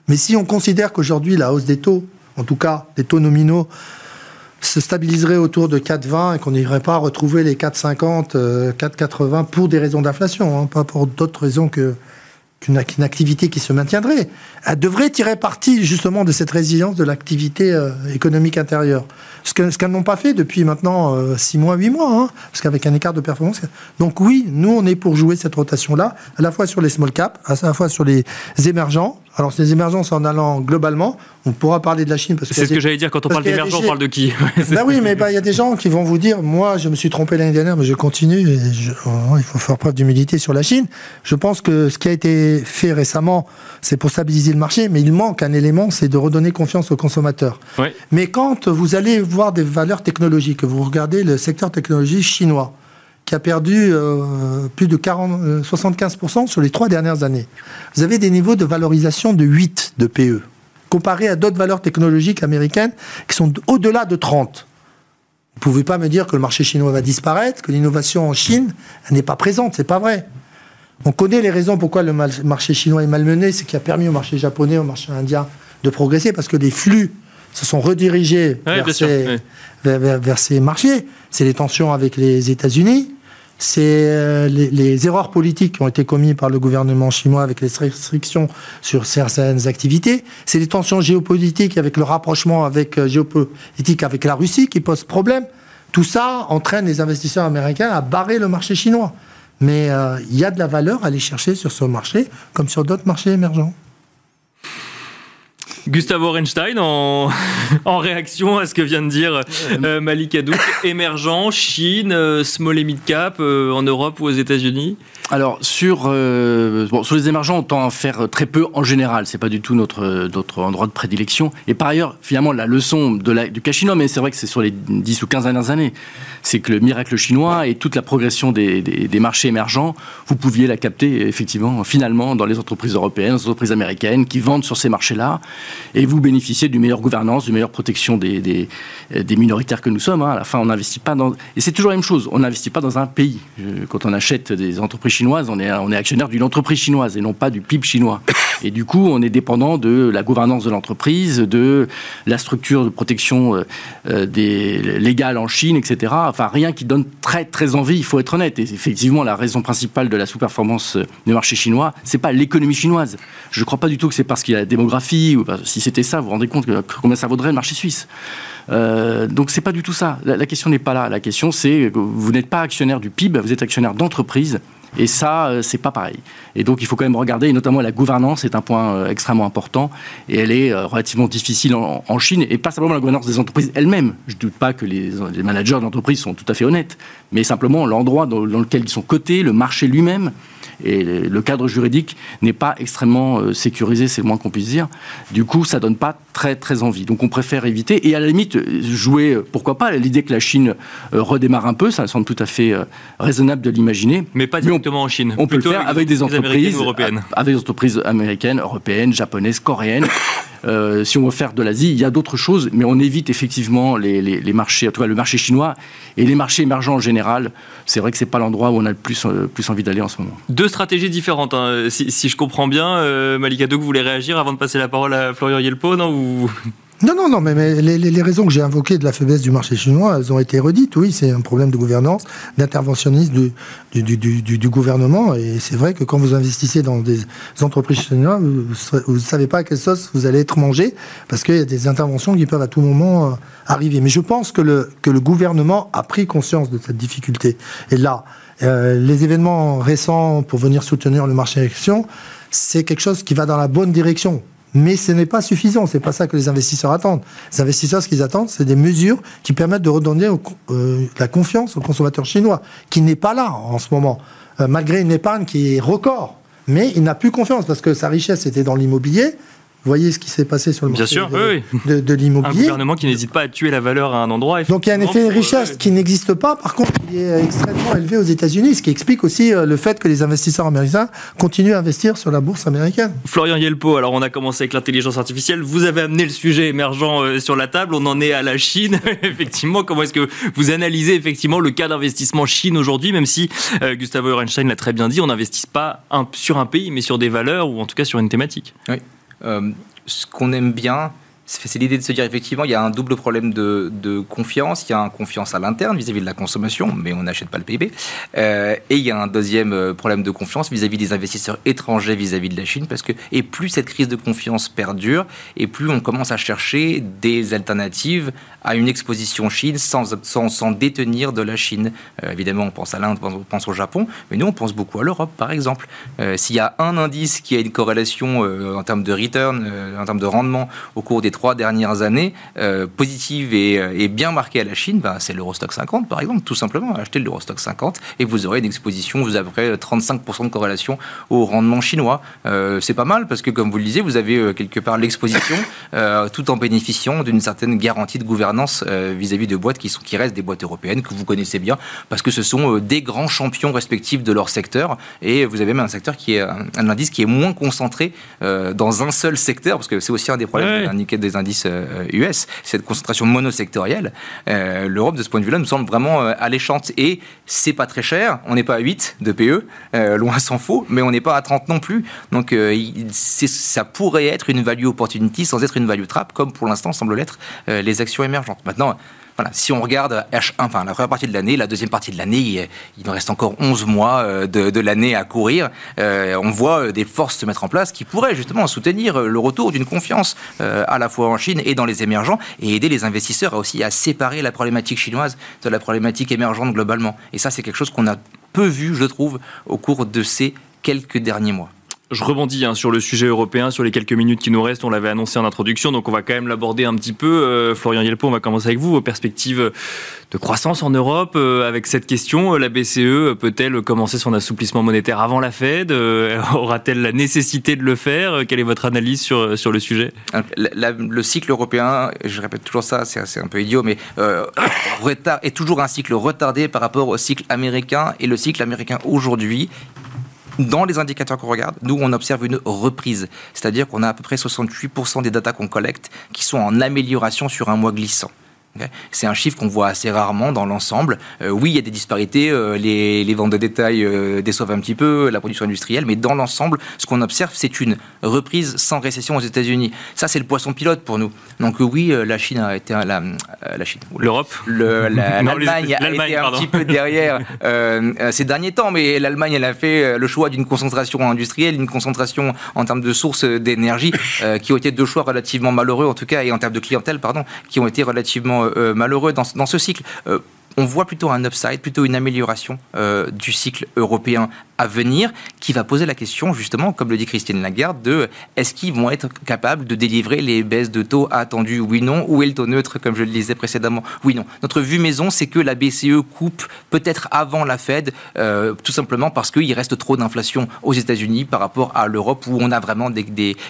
Mais si on considère qu'aujourd'hui, la hausse des taux, en tout cas des taux nominaux, se stabiliserait autour de 4,20 et qu'on n'irait pas retrouver les 4,50, euh, 4,80 pour des raisons d'inflation, hein, pas pour d'autres raisons que une activité qui se maintiendrait. Elle devrait tirer parti justement de cette résilience de l'activité euh, économique intérieure. Ce que- ce qu'elles n'ont pas fait depuis maintenant 6 mois, 8 mois, hein, parce qu'avec un écart de performance. Donc oui, nous, on est pour jouer cette rotation-là, à la fois sur les small caps, à la fois sur les émergents. Alors, ces émergents, c'est en allant globalement. On pourra parler de la Chine parce que C'est ce que j'allais dire quand on parce parle qu'il y a d'émergent, des on parle de qui ben oui, mais ben, il y a des gens qui vont vous dire, moi, je me suis trompé l'année dernière, mais je continue. et je- oh, il faut faire preuve d'humilité sur la Chine. Je pense que ce qui a été fait récemment, c'est pour stabiliser le marché, mais il manque un élément, c'est de redonner confiance aux consommateurs. Ouais. Mais quand vous allez voir des valeurs technologiques, vous regardez le secteur technologique chinois, qui a perdu euh, plus de 40, euh, 75% sur les trois dernières années. Vous avez des niveaux de valorisation de 8 de PE, comparé à d'autres valeurs technologiques américaines qui sont au-delà de 30. Vous ne pouvez pas me dire que le marché chinois va disparaître, que l'innovation en Chine n'est pas présente, c'est pas vrai. On connaît les raisons pourquoi le marché chinois est malmené, c'est qu'il a permis au marché japonais, au marché indien de progresser parce que les flux se sont redirigés Ouais, vers, sûr, ces, ouais. vers- vers- vers ces marchés. C'est les tensions avec les États-Unis, c'est euh, les, les erreurs politiques qui ont été commises par le gouvernement chinois avec les restrictions sur certaines activités, c'est les tensions géopolitiques avec le rapprochement avec euh, géopolitique avec la Russie qui pose problème. Tout ça entraîne les investisseurs américains à barrer le marché chinois. Mais euh, il y a de la valeur à aller chercher sur ce marché, comme sur d'autres marchés émergents. Gustavo Orenstein, en, en réaction à ce que vient de dire euh, Malik Hadouk, émergent, Chine, euh, small et mid cap, euh, en Europe ou aux États-Unis? Alors sur bon, sur les émergents, on tend à faire très peu en général. C'est pas du tout notre notre endroit de prédilection. Et par ailleurs, finalement, la leçon de la, du cas chinois, mais c'est vrai que c'est sur les 10 ou 15 dernières années, c'est que le miracle chinois et toute la progression des, des, des marchés émergents, vous pouviez la capter effectivement, finalement, dans les entreprises européennes, les entreprises américaines qui vendent sur ces marchés-là, et vous bénéficiez d'une meilleure gouvernance, d'une meilleure protection des, des, des minoritaires que nous sommes. hein. À la fin, on n'investit pas dans et c'est toujours la même chose. On n'investit pas dans un pays. Euh, Quand on achète des entreprises chinoises, on est on est actionnaire d'une entreprise chinoise et non pas du PIB chinois. Et du coup, on est dépendant de la gouvernance de l'entreprise, de la structure de protection euh, euh, légale en Chine, etc. Enfin, rien qui donne très très envie. Il faut être honnête. Et effectivement, la raison principale de la sous-performance euh, du marché chinois, c'est pas l'économie chinoise. Je ne crois pas du tout que c'est parce qu'il y a la démographie ou si c'était ça, vous vous rendez compte combien ça vaudrait le marché suisse. Euh, donc c'est pas du tout ça. La, la question n'est pas là. La question c'est que vous n'êtes pas actionnaire du PIB, vous êtes actionnaire d'entreprise. Et ça, euh, c'est pas pareil. Et donc, il faut quand même regarder, et notamment la gouvernance est un point euh, extrêmement important, et elle est euh, relativement difficile en, en Chine, et pas simplement la gouvernance des entreprises elles-mêmes. Je ne doute pas que les, les managers d'entreprise sont tout à fait honnêtes, mais simplement l'endroit dans, dans lequel ils sont cotés, le marché lui-même, et le cadre juridique n'est pas extrêmement sécurisé, c'est le moins qu'on puisse dire. Du coup, ça donne pas très très envie. Donc, on préfère éviter et à la limite jouer, pourquoi pas, l'idée que la Chine redémarre un peu, ça semble tout à fait raisonnable de l'imaginer. Mais pas Mais on- directement en Chine. On peut le faire avec des entreprises européennes. avec des entreprises américaines, européennes, japonaises, coréennes. Euh, si on veut faire de l'Asie, il y a d'autres choses, mais on évite effectivement les, les- les marchés, en tout cas le marché chinois et les marchés émergents en général. C'est vrai que c'est pas l'endroit où on a le plus, euh, plus envie d'aller en ce moment. Deux stratégies différentes, hein. si, si je comprends bien. Euh, Malika vous voulez réagir avant de passer la parole à Florian Yelpo, non ou... Non, non, non, mais, les, raisons que j'ai invoquées de la faiblesse du marché chinois, elles ont été redites. Oui, c'est un problème de gouvernance, d'interventionnisme du, gouvernement. Et c'est vrai que quand vous investissez dans des entreprises chinoises, vous ne savez pas à quelle sauce vous allez être mangé, parce qu'il y a des interventions qui peuvent à tout moment euh, arriver. Mais je pense que le, que le gouvernement a pris conscience de cette difficulté. Et là, euh, les événements récents pour venir soutenir le marché action, c'est quelque chose qui va dans la bonne direction. Mais ce n'est pas suffisant, c'est pas ça que les investisseurs attendent. Les investisseurs, ce qu'ils attendent, c'est des mesures qui permettent de redonner euh, la confiance aux consommateurs chinois, qui n'est pas là en ce moment, euh, malgré une épargne qui est record. Mais il n'a plus confiance parce que sa richesse était dans l'immobilier, voyez ce qui s'est passé sur le marché de, l'immobilier. Un gouvernement qui n'hésite pas à tuer la valeur à un endroit. Donc il y a un effet de richesse qui n'existe pas. Par contre, il est extrêmement élevé aux États-Unis, ce qui explique aussi euh, le fait que les investisseurs américains continuent à investir sur la bourse américaine. Florian Yelpo, alors on a commencé avec l'intelligence artificielle. Vous avez amené le sujet émergent euh, sur la table. On en est à la Chine. effectivement, comment est-ce que vous analysez effectivement le cas d'investissement Chine aujourd'hui, même si euh, Gustavo Ehrenstein l'a très bien dit, on n'investit pas sur un pays, mais sur des valeurs ou en tout cas sur une thématique? Oui. Euh, ce qu'on aime bien, c'est l'idée de se dire effectivement, il y a un double problème de, confiance. Il y a une confiance à l'interne vis-à-vis de la consommation, mais on n'achète pas le PIB. Euh, et il y a un deuxième euh, problème de confiance vis-à-vis des investisseurs étrangers vis-à-vis de la Chine, parce que et plus cette crise de confiance perdure, et plus on commence à chercher des alternatives à une exposition Chine sans, sans, détenir de la Chine. Euh, évidemment, on pense à l'Inde, on pense au Japon, mais nous, on pense beaucoup à l'Europe, par exemple. S'il y a un indice qui a une corrélation en termes de return, en termes de rendement au cours des trois dernières années euh, positive euh, et, bien marquée à la Chine, bah, c'est l'Eurostock 50 par exemple, tout simplement. Achetez l'Eurostock 50 et vous aurez une exposition, vous aurez 35% de corrélation au rendement chinois. Euh, c'est pas mal parce que comme vous le disiez, vous avez quelque part l'exposition tout en bénéficiant d'une certaine garantie de gouvernance vis-à-vis de boîtes qui, sont, qui restent des boîtes européennes que vous connaissez bien parce que ce sont des grands champions respectifs de leur secteur et vous avez même un secteur qui est un, indice qui est moins concentré dans un seul secteur parce que c'est aussi un des problèmes des indices US, euh, cette concentration monosectorielle, euh, l'Europe, de ce point de vue-là, nous semble vraiment euh, alléchante. Et c'est pas très cher, on n'est pas à 8 de PE, loin s'en faut, mais on n'est pas à 30 non plus. Donc ça pourrait être une value opportunity sans être une value trap, comme pour l'instant semble l'être les actions émergentes. Maintenant, si on regarde H1, enfin la première partie de l'année, la deuxième partie de l'année, il, nous reste encore 11 mois euh, de, de l'année à courir. Euh, on voit euh, des forces se mettre en place qui pourraient justement soutenir le retour d'une confiance à la fois en Chine et dans les émergents et aider les investisseurs aussi à séparer la problématique chinoise de la problématique émergente globalement. Et ça, c'est quelque chose qu'on a peu vu, je trouve, au cours de ces quelques derniers mois. Je rebondis hein, sur le sujet européen, sur les quelques minutes qui nous restent. On l'avait annoncé en introduction, donc on va quand même l'aborder un petit peu. Euh, Florian Yelpo, on va commencer avec vous. Vos perspectives de croissance en Europe euh, avec cette question. La BCE peut-elle commencer son assouplissement monétaire avant la Fed euh, Aura-t-elle la nécessité de le faire Quelle est votre analyse sur, sur le sujet? Le cycle européen, je répète toujours ça, c'est un peu idiot, mais est toujours un cycle retardé par rapport au cycle américain. Et le cycle américain aujourd'hui, dans les indicateurs qu'on regarde, nous, on observe une reprise. C'est-à-dire qu'on a à peu près 68% des datas qu'on collecte qui sont en amélioration sur un mois glissant. C'est un chiffre qu'on voit assez rarement dans l'ensemble. Euh, oui, il y a des disparités, euh, les, ventes de détail euh, déçoivent un petit peu, la production industrielle, mais dans l'ensemble, ce qu'on observe, c'est une reprise sans récession aux États-Unis. Ça, c'est le poisson pilote pour nous. Donc oui, la Chine a été la, la Chine, l'Europe, l'Allemagne a été un petit peu derrière ces derniers temps, mais l'Allemagne, elle a fait le choix d'une concentration industrielle, d'une concentration en termes de sources d'énergie, qui ont été deux choix relativement malheureux, en tout cas, et en termes de clientèle, pardon, qui ont été relativement euh, euh, malheureux dans, ce cycle. Euh, on voit plutôt un upside, plutôt une amélioration du cycle européen à venir qui va poser la question, justement, comme le dit Christine Lagarde, de est-ce qu'ils vont être capables de délivrer les baisses de taux attendues, oui, non, ou est le taux neutre, comme je le disais précédemment, oui, non. Notre vue maison, c'est que la BCE coupe peut-être avant la Fed, euh, tout simplement parce qu'il reste trop d'inflation aux États-Unis par rapport à l'Europe, où on a vraiment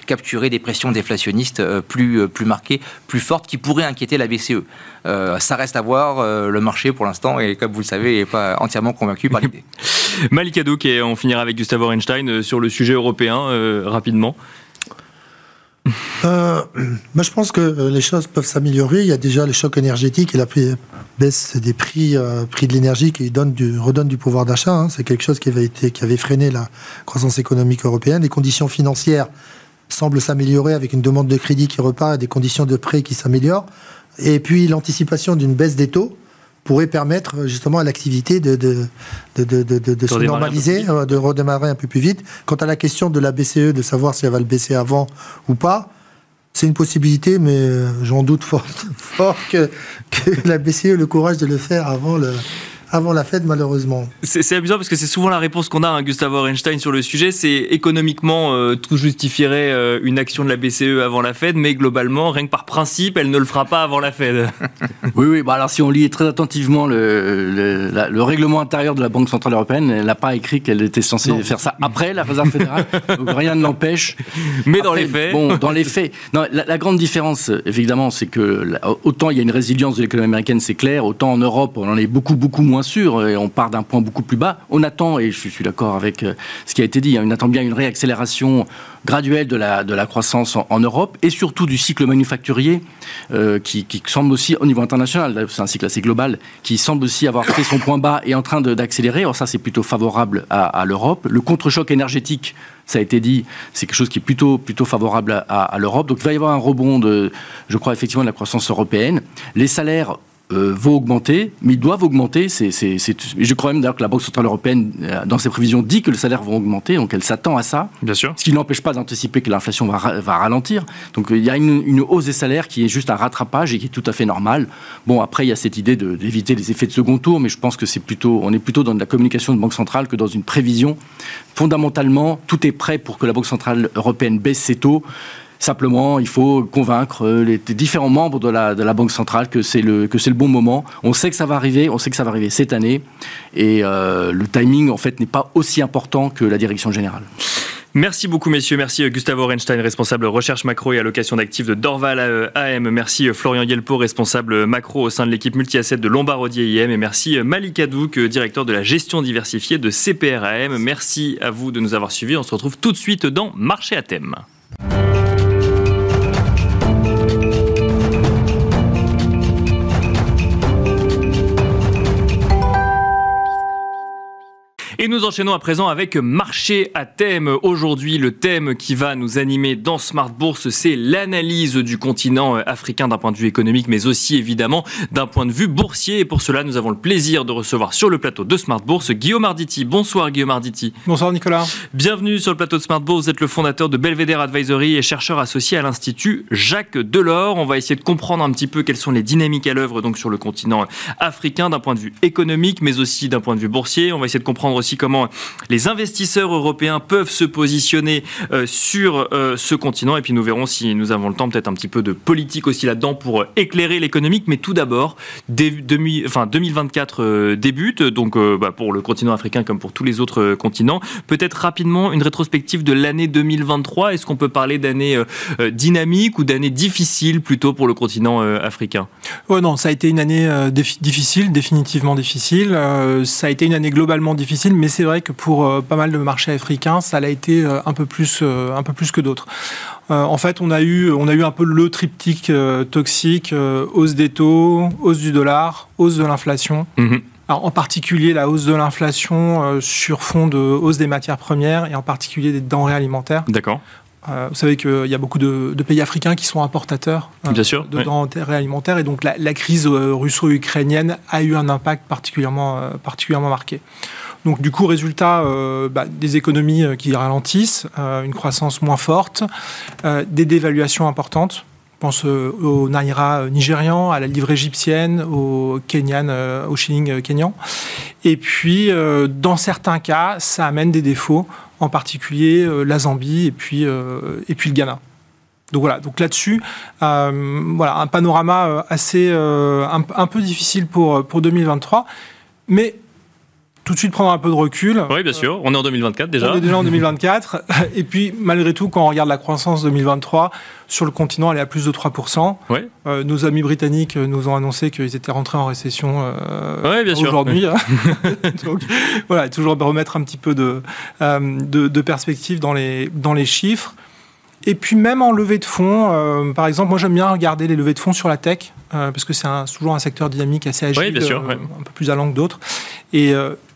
capturé des pressions déflationnistes euh, plus, euh, plus marquées, plus fortes, qui pourraient inquiéter la BCE. ça reste à voir, le marché pour l'instant, et comme vous le savez, n'est pas entièrement convaincu par l'idée. Malik Adouk, et on finira avec Gustavo Einstein euh, sur le sujet européen euh, rapidement. Euh, je pense que les choses peuvent s'améliorer. Il y a déjà le choc énergétique et la baisse des prix, prix de l'énergie qui donne du, redonne du pouvoir d'achat. Hein. C'est quelque chose qui avait, qui avait freiné la croissance économique européenne. Les conditions financières semblent s'améliorer avec une demande de crédit qui repart et des conditions de prêt qui s'améliorent. Et puis l'anticipation d'une baisse des taux pourrait permettre euh, justement à l'activité de, de, de, de se normaliser, euh, de redémarrer un peu plus vite. Quant à la question de la BCE, de savoir si elle va le baisser avant ou pas, c'est une possibilité, mais euh, j'en doute fort, fort que, que, la BCE ait le courage de le faire avant le, avant la Fed, malheureusement. C'est amusant parce que c'est souvent la réponse qu'on a, à hein, Gustavo Einstein, sur le sujet. C'est économiquement, euh, tout justifierait euh, une action de la BCE avant la Fed, mais globalement, rien que par principe, elle ne le fera pas avant la Fed. oui, oui. Bah alors, si on lit très attentivement le, le, règlement intérieur de la Banque Centrale Européenne, elle n'a pas écrit qu'elle était censée faire ça après la Réserve fédérale. donc rien ne l'empêche. Mais dans les faits. Bon, dans les faits. Non, la, grande différence, évidemment, c'est que autant il y a une résilience de l'économie américaine, c'est clair, autant en Europe, on en est beaucoup, beaucoup moins sûr, et on part d'un point beaucoup plus bas. On attend, et je suis d'accord avec euh, ce qui a été dit, hein, on attend bien une réaccélération graduelle de la, de la croissance en, Europe, et surtout du cycle manufacturier, euh, qui, semble aussi, au niveau international, c'est un cycle assez global, qui semble aussi avoir fait son point bas et en train d'accélérer. Alors ça, c'est plutôt favorable à, l'Europe. Le contre-choc énergétique, ça a été dit, c'est quelque chose qui est plutôt, plutôt favorable à, l'Europe. Donc il va y avoir un rebond, je crois, effectivement, de la croissance européenne. Les salaires euh, vont augmenter, mais ils doivent augmenter. C'est, je crois même d'ailleurs que la Banque Centrale Européenne, euh, dans ses prévisions, dit que le salaire va augmenter, donc elle s'attend à ça. Bien sûr. Ce qui n'empêche pas d'anticiper que l'inflation va, ralentir. Donc euh, il y a une, hausse des salaires qui est juste un rattrapage et qui est tout à fait normal. Bon, après, il y a cette idée d'éviter les effets de second tour, mais je pense que c'est plutôt, on est plutôt dans de la communication de Banque Centrale que dans une prévision. Fondamentalement, tout est prêt pour que la Banque Centrale Européenne baisse ses taux. Simplement, il faut convaincre les différents membres de la, Banque centrale que c'est le, bon moment. On sait que ça va arriver, on sait que ça va arriver cette année. Et euh, le timing, en fait, n'est pas aussi important que la direction générale. Merci beaucoup, messieurs. Merci euh, Gustavo Renstein, responsable recherche macro et allocation d'actifs de Dorval euh, AM. Merci Florian Yelpo, responsable macro au sein de l'équipe multi-asset de Lombardier IM. Et merci Malik Adouk, directeur de la gestion diversifiée de CPRAM. Merci à vous de nous avoir suivis. On se retrouve tout de suite dans Marché à thème. Et nous enchaînons à présent avec marché à thème. Aujourd'hui, le thème qui va nous animer dans Smart Bourse, c'est l'analyse du continent africain d'un point de vue économique, mais aussi évidemment d'un point de vue boursier. Et pour cela, nous avons le plaisir de recevoir sur le plateau de Smart Bourse Guillaume Arditi. Bonsoir Guillaume Arditi. Bonsoir Nicolas. Bienvenue sur le plateau de Smart Bourse. Vous êtes le fondateur de Belvedere Advisory et chercheur associé à l'Institut Jacques Delors. On va essayer de comprendre un petit peu quelles sont les dynamiques à l'œuvre donc sur le continent africain d'un point de vue économique, mais aussi d'un point de vue boursier. On va essayer de comprendre aussi comment les investisseurs européens peuvent se positionner euh, sur euh, ce continent. Et puis nous verrons si nous avons le temps, peut-être un petit peu de politique aussi là-dedans pour éclairer l'économique. Mais tout d'abord, enfin, 2024 euh, débute, donc bah, pour le continent africain comme pour tous les autres continents. Peut-être rapidement une rétrospective de l'année 2023. Est-ce qu'on peut parler d'année dynamique ou d'année difficile plutôt pour le continent africain? Ouais, non, ça a été une année difficile, définitivement difficile. ça a été une année globalement difficile, mais c'est vrai que pour euh, pas mal de marchés africains, ça l'a été euh, un peu plus, euh, un peu plus que d'autres. en fait, on a, eu, on a eu un peu le triptyque toxique, hausse des taux, hausse du dollar, hausse de l'inflation. Mhm. en particulier la hausse de l'inflation sur fond de hausse des matières premières et en particulier des denrées alimentaires. D'accord. vous savez qu'il y a beaucoup de, pays africains qui sont importateurs de denrées alimentaires et donc la, la crise russo-ukrainienne a eu un impact particulièrement, particulièrement marqué. Donc du coup, résultat, euh, bah, des économies euh, qui ralentissent, euh, une croissance moins forte, des dévaluations importantes. Pense au naira nigérian, à la livre égyptienne, au kenyan, au shilling kenyan. Et puis, dans certains cas, ça amène des défauts, en particulier la Zambie et puis, et puis le Ghana. Donc voilà, donc là-dessus, voilà, un panorama assez un, un, peu difficile pour, pour 2023. Mais tout de suite prendre un peu de recul. Oui, bien sûr. On est en 2024 déjà. On est déjà en 2024. Et puis, malgré tout, quand on regarde la croissance 2023, sur le continent, elle est à plus de 3%. Oui. Euh, nos amis britanniques nous ont annoncé qu'ils étaient rentrés en récession euh, aujourd'hui. Donc, voilà, toujours remettre un petit peu de, euh, de, de, perspective dans les, dans les chiffres. Et puis même en levée de fonds, euh, par exemple, moi j'aime bien regarder les levées de fonds sur la tech, parce que c'est toujours un secteur dynamique assez agile, oui, bien sûr, un peu plus allant que d'autres. Et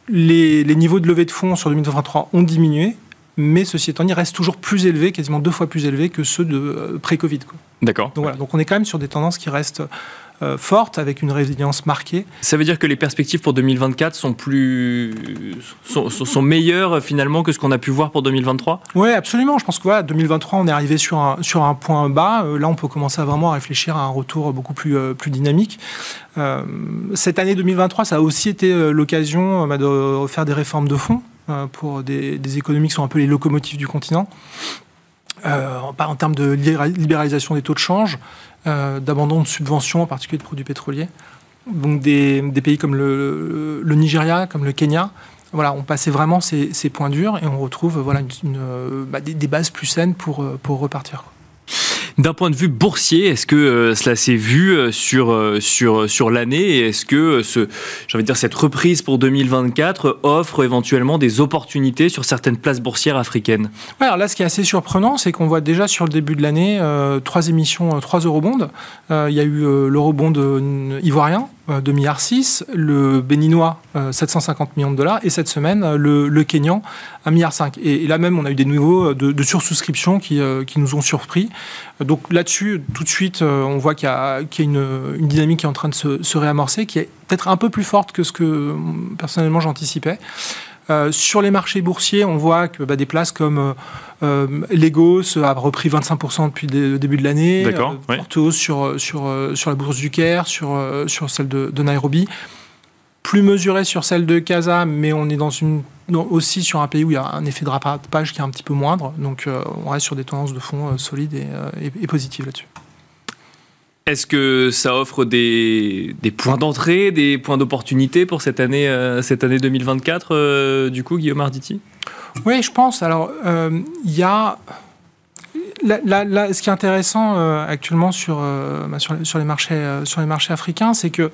les, niveaux de levée de fonds sur 2023 ont diminué, mais ceci étant dit, restent toujours plus élevés, quasiment deux fois plus élevés que ceux de euh, pré-Covid. D'accord. Donc voilà, donc on est quand même sur des tendances qui restent forte, avec une résilience marquée. Ça veut dire que les perspectives pour 2024 sont, plus, sont, sont meilleures finalement que ce qu'on a pu voir pour 2023 Oui, absolument. Je pense que voilà, 2023, on est arrivé sur un, sur un point bas. là, on peut commencer à vraiment réfléchir à un retour beaucoup plus, plus dynamique. cette année 2023, ça a aussi été l'occasion bah, de faire des réformes de fonds pour des, des économies qui sont un peu les locomotives du continent. Euh, en termes de libéralisation des taux de change, euh, d'abandon de subventions, en particulier de produits pétroliers. Donc des, pays comme le, Nigeria, comme le Kenya, voilà, on passait vraiment ces, points durs et on retrouve voilà, une, bah, des, bases plus saines pour repartir. D'un point de vue boursier, est-ce que euh, cela s'est vu euh, sur, euh, sur, sur l'année est-ce que envie de dire, cette reprise pour 2024 offre éventuellement des opportunités sur certaines places boursières africaines? Alors Là, ce qui est assez surprenant, c'est qu'on voit déjà sur le début de l'année trois émissions, trois eurobonds. il y a eu l'eurobond ivoirien, 2 milliards 6, le béninois 750 millions de dollars et cette semaine le, le Kenyan 1 milliard 5. Et, là même on a eu des niveaux de, de sursouscription qui, qui nous ont surpris. Donc là-dessus, tout de suite, euh, on voit qu'il y a, une, dynamique qui est en train de se, réamorcer, qui est peut-être un peu plus forte que ce que personnellement j'anticipais. Euh, sur les marchés boursiers, on voit que bah, des places comme euh, Legos a repris 25% depuis le début de l'année. D'accord. Euh, sur, sur, sur la bourse du Caire, sur, sur celle de, de Nairobi plus mesuré sur celle de Casa, mais on est dans une, aussi sur un pays où il y a un effet de rattrapage qui est un petit peu moindre. Donc euh, on reste sur des tendances de fond euh, solides euh, et, positives là-dessus. Est-ce que ça offre des, points d'entrée, des points d'opportunité pour cette année, cette année 2024, du coup, Guillaume Arditi? Oui, je pense. Alors, il y a. ce qui est intéressant actuellement bah, sur les marchés africains, c'est que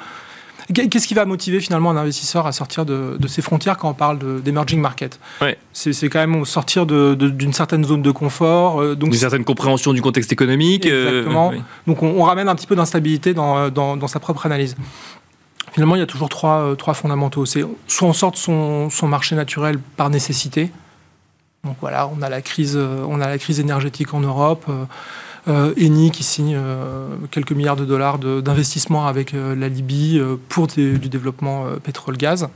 Qu'est-ce qui va motiver finalement un investisseur à sortir de, ses frontières quand on parle d'emerging market C'est quand même sortir d'une certaine zone de confort. Euh, donc Une certaine compréhension du contexte économique. Euh, Exactement. Donc on, ramène un petit peu d'instabilité dans, dans, sa propre analyse. Finalement, il y a toujours trois, euh, trois fondamentaux. C'est soit on sort de son, son, marché naturel par nécessité. Donc voilà, on a la crise, on a la crise énergétique en Europe. Euh, Eni qui signe euh, quelques milliards de dollars d'investissement avec euh, la Libye pour du développement pétrole-gaz.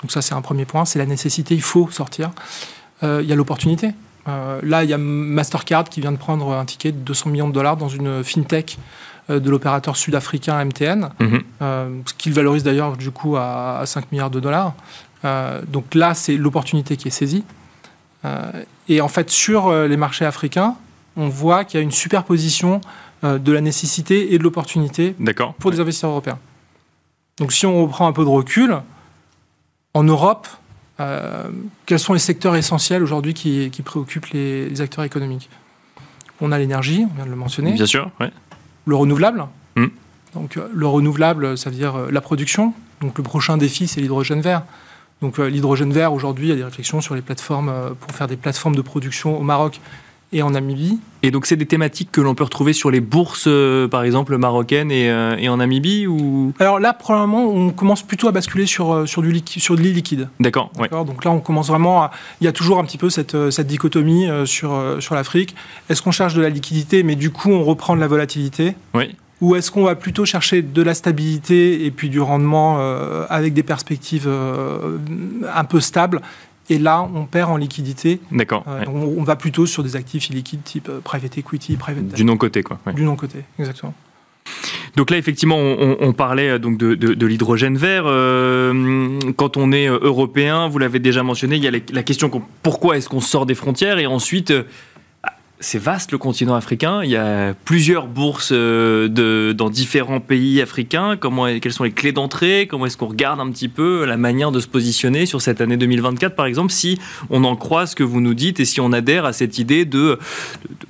Donc ça, c'est un premier point. C'est la nécessité, il faut sortir. Il y a l'opportunité. là, il y a Mastercard qui vient de prendre un ticket de 200 millions de dollars dans une fintech de l'opérateur sud-africain MTN, mhm. ce qu'il valorise d'ailleurs du coup à, à, 5 milliards de dollars. donc là, c'est l'opportunité qui est saisie. et en fait, sur les marchés africains, on voit qu'il y a une superposition euh, de la nécessité et de l'opportunité pour des investisseurs européens. Donc si on reprend un peu de recul, en Europe, euh, quels sont les secteurs essentiels aujourd'hui qui, préoccupent les, acteurs économiques? On a l'énergie, on vient de le mentionner. Bien sûr, Le renouvelable. Hmm. Donc euh, le renouvelable, ça veut dire la production. Donc le prochain défi, c'est l'hydrogène vert. Donc l'hydrogène vert, aujourd'hui, il y a des réflexions sur les plateformes pour faire des plateformes de production au Maroc et en Namibie. Et donc c'est des thématiques que l'on peut retrouver sur les bourses, euh, par exemple, marocaines et, euh, et, en Namibie ou... Alors là, probablement, on commence plutôt à basculer sur, euh, sur, du sur de l'illiquide. D'accord. Ouais. Donc là, on commence vraiment à... Il y a toujours un petit peu cette, cette dichotomie sur, sur l'Afrique. Est-ce qu'on cherche de la liquidité, mais du coup, on reprend de la volatilité Oui. Ou est-ce qu'on va plutôt chercher de la stabilité et puis du rendement avec des perspectives un peu stables? Et là, on perd en liquidité. D'accord. Euh, on, va plutôt sur des actifs illiquides type euh, private equity, private Du non-côté, quoi. Du non-côté, exactement. Donc là, effectivement, on, parlait euh, donc de, l'hydrogène vert. quand on est européen, vous l'avez déjà mentionné, il y a la question pourquoi est-ce qu'on sort des frontières? Et ensuite c'est vaste le continent africain. Il y a plusieurs bourses euh, dans différents pays africains. Quelles sont les clés d'entrée? Comment est-ce qu'on regarde un petit peu la manière de se positionner sur cette année 2024, par exemple, si on en croit ce que vous nous dites et si on adhère à cette idée de,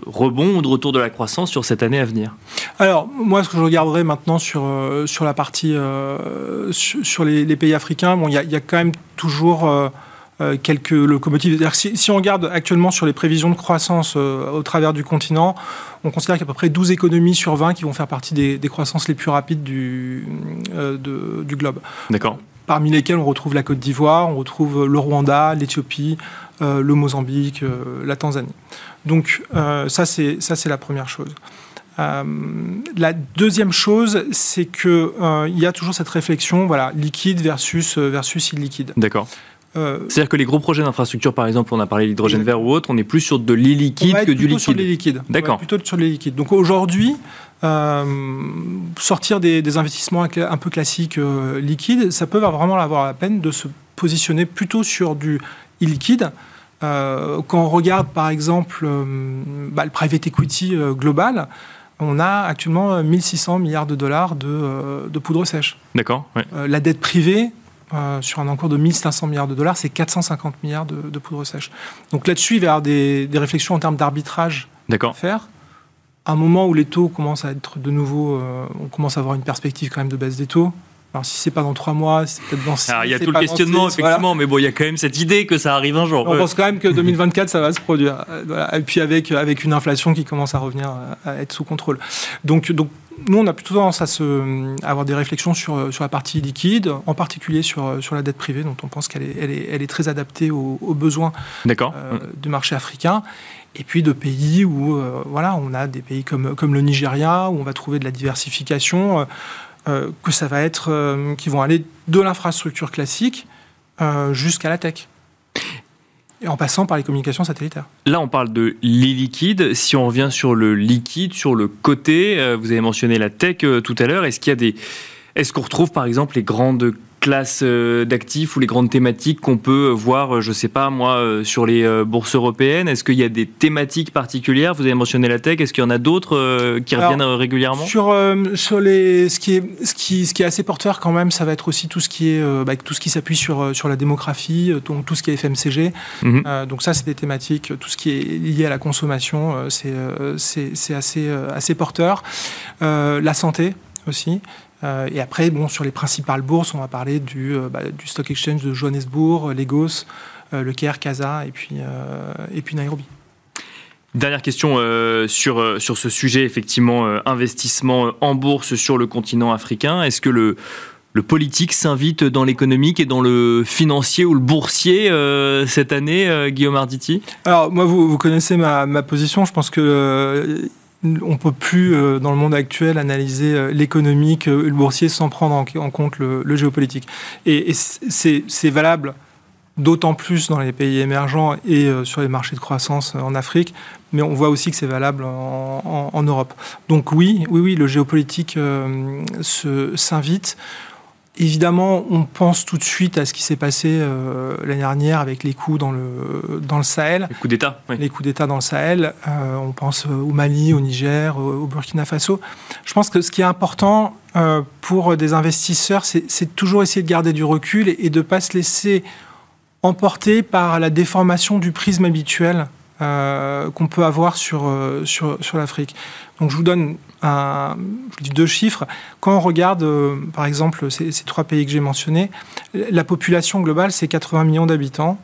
rebond ou de retour de la croissance sur cette année à venir? Alors, moi, ce que je regarderai maintenant sur, euh, la partie euh, sur, les, pays africains, bon, il y, a, quand même toujours quelques locomotives. Si, si, on regarde actuellement sur les prévisions de croissance euh, au travers du continent, on considère qu'il y a à peu près 12 économies sur 20 qui vont faire partie des, croissances les plus rapides du, euh, du globe. D'accord. Parmi lesquelles on retrouve la Côte d'Ivoire, on retrouve le Rwanda, l'Éthiopie, le Mozambique, la Tanzanie. Donc ça c'est ça c'est la première chose. la deuxième chose, c'est qu'il il y a toujours cette réflexion, voilà, liquide versus, versus illiquide. D'accord. C'est-à-dire que les gros projets d'infrastructure, par exemple, on a parlé l'hydrogène vert ou autre, on est plus sur de l'illiquide que du liquide. Sur les liquides. D'accord. Plutôt sur les liquides. Donc aujourd'hui, euh, sortir des, investissements un peu classiques euh, liquides, ça peut vraiment avoir la peine de se positionner plutôt sur du illiquide. Euh, quand on regarde par exemple bah, le private equity global, on a actuellement 1600 milliards de dollars de, poudre sèche. D'accord. la dette privée, sur un encours de 1500 milliards de dollars, c'est 450 milliards de, poudre sèche. Donc là-dessus, il va y avoir des, des réflexions en termes d'arbitrage à faire un moment où les taux commencent à être de nouveau, euh, on commence à avoir une perspective quand même de baisse des taux. Alors si c'est pas dans trois mois, c'est peut-être dans six. Il y a tout le questionnement effectivement, mais bon, il y a quand même cette idée que ça arrive un jour. On pense quand même que 2024 ça va se produire. Euh, Et puis avec avec une inflation qui commence à revenir à être sous contrôle. Donc donc nous, on a plutôt tendance à, se, avoir des réflexions sur, sur la partie liquide, en particulier sur, sur la dette privée, dont on pense qu'elle est, elle est, elle est, très adaptée aux, besoins euh, du marché africain et puis de pays où euh, voilà, on a des pays comme, comme le Nigeria, où on va trouver de la diversification, euh, que ça va être, qui vont aller de l'infrastructure classique jusqu'à la tech. Et en passant par les communications satellitaires. Là, on parle de l'illiquide. Si on revient sur le liquide, sur le côté, vous avez mentionné la tech tout à l'heure. Est-ce qu'il y a des, est-ce qu'on retrouve par exemple les grandes classes euh, d'actifs ou les grandes thématiques qu'on peut voir, euh, je ne sais pas moi, euh, sur les bourses européennes? Est-ce qu'il y a des thématiques particulières? Vous avez mentionné la tech, est-ce qu'il y en a d'autres qui reviennent régulièrement? sur, sur les, ce, qui est, ce, qui, ce qui est assez porteur quand même, ça va être aussi tout ce qui, est, bah, tout ce qui s'appui sur, sur la démographie, donc tout ce qui est FMCG. Mhm. donc ça, c'est des thématiques, tout ce qui est lié à la consommation, c'est c'est assez, assez porteur. la santé aussi. Euh, et après, bon, sur les principales bourses, on va parler du, euh, bah, du Stock Exchange de Johannesburg, Lagos, euh, le Caire, Casa et puis, et puis Nairobi. Dernière question sur, sur ce sujet, effectivement, investissement en bourse sur le continent africain. Est-ce que le, le politique s'invite dans l'économique et dans le financier ou le boursier cette année, Guillaume Arditi? Alors, moi, vous, vous connaissez ma, ma, position. Je pense que on peut plus, euh, dans le monde actuel, analyser euh, l'économique, euh, le boursier, sans prendre en, compte le, géopolitique. Et, c'est valable d'autant plus dans les pays émergents et sur les marchés de croissance en Afrique, mais on voit aussi que c'est valable en, Europe. Donc oui, oui, oui, le géopolitique s'invite. Évidemment, on pense tout de suite à ce qui s'est passé euh, l'année dernière avec les coups dans le, dans le Sahel. Les coups d'État. Les coups d'État dans le Sahel. Euh, on pense au Mali, au Niger, au, Burkina Faso. Je pense que ce qui est important euh, pour des investisseurs, c'est toujours essayer de garder du recul et, de ne pas se laisser emporter par la déformation du prisme habituel qu'on peut avoir sur, sur, sur l'Afrique. Donc je vous donne un, je dis deux chiffres. Quand on regarde, euh, par exemple, ces, trois pays que j'ai mentionnés, la population globale, c'est 80 millions d'habitants.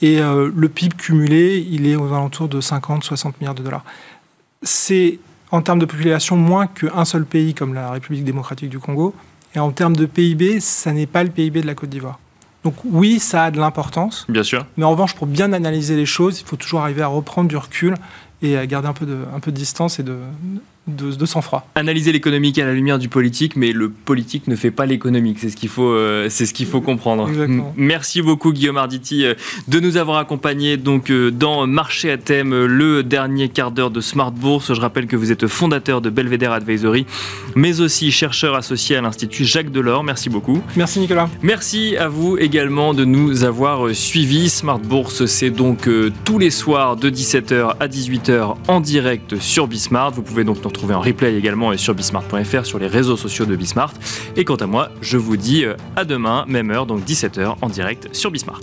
Et euh, le PIB cumulé, il est aux alentours de 50-60 milliards de dollars. C'est, en termes de population, moins qu'un seul pays comme la République démocratique du Congo. Et en termes de PIB, ça n'est pas le PIB de la Côte d'Ivoire. Donc oui, ça a de l'importance. Bien sûr. Mais en revanche, pour bien analyser les choses, il faut toujours arriver à reprendre du recul et à garder un peu de, un peu de distance et de, de, sang-froid. Analyser l'économique à la lumière du politique, mais le politique ne fait pas l'économique. C'est ce qu'il faut, euh, c'est ce qu'il faut comprendre. Merci beaucoup Guillaume Arditi euh, de nous avoir accompagnés donc euh, dans Marché à thème, le dernier quart d'heure de Smart Bourse. Je rappelle que vous êtes fondateur de Belvedere Advisory, mais aussi chercheur associé à l'Institut Jacques Delors. Merci beaucoup. Merci Nicolas. Merci à vous également de nous avoir suivis. Smart Bourse, c'est donc tous les soirs de 17h à 18h en direct sur Bismart. Vous pouvez donc nous retrouver en replay également sur bismart.fr sur les réseaux sociaux de Bismart. Et quant à moi, je vous dis euh, à demain, même heure, donc 17h en direct sur Bismart.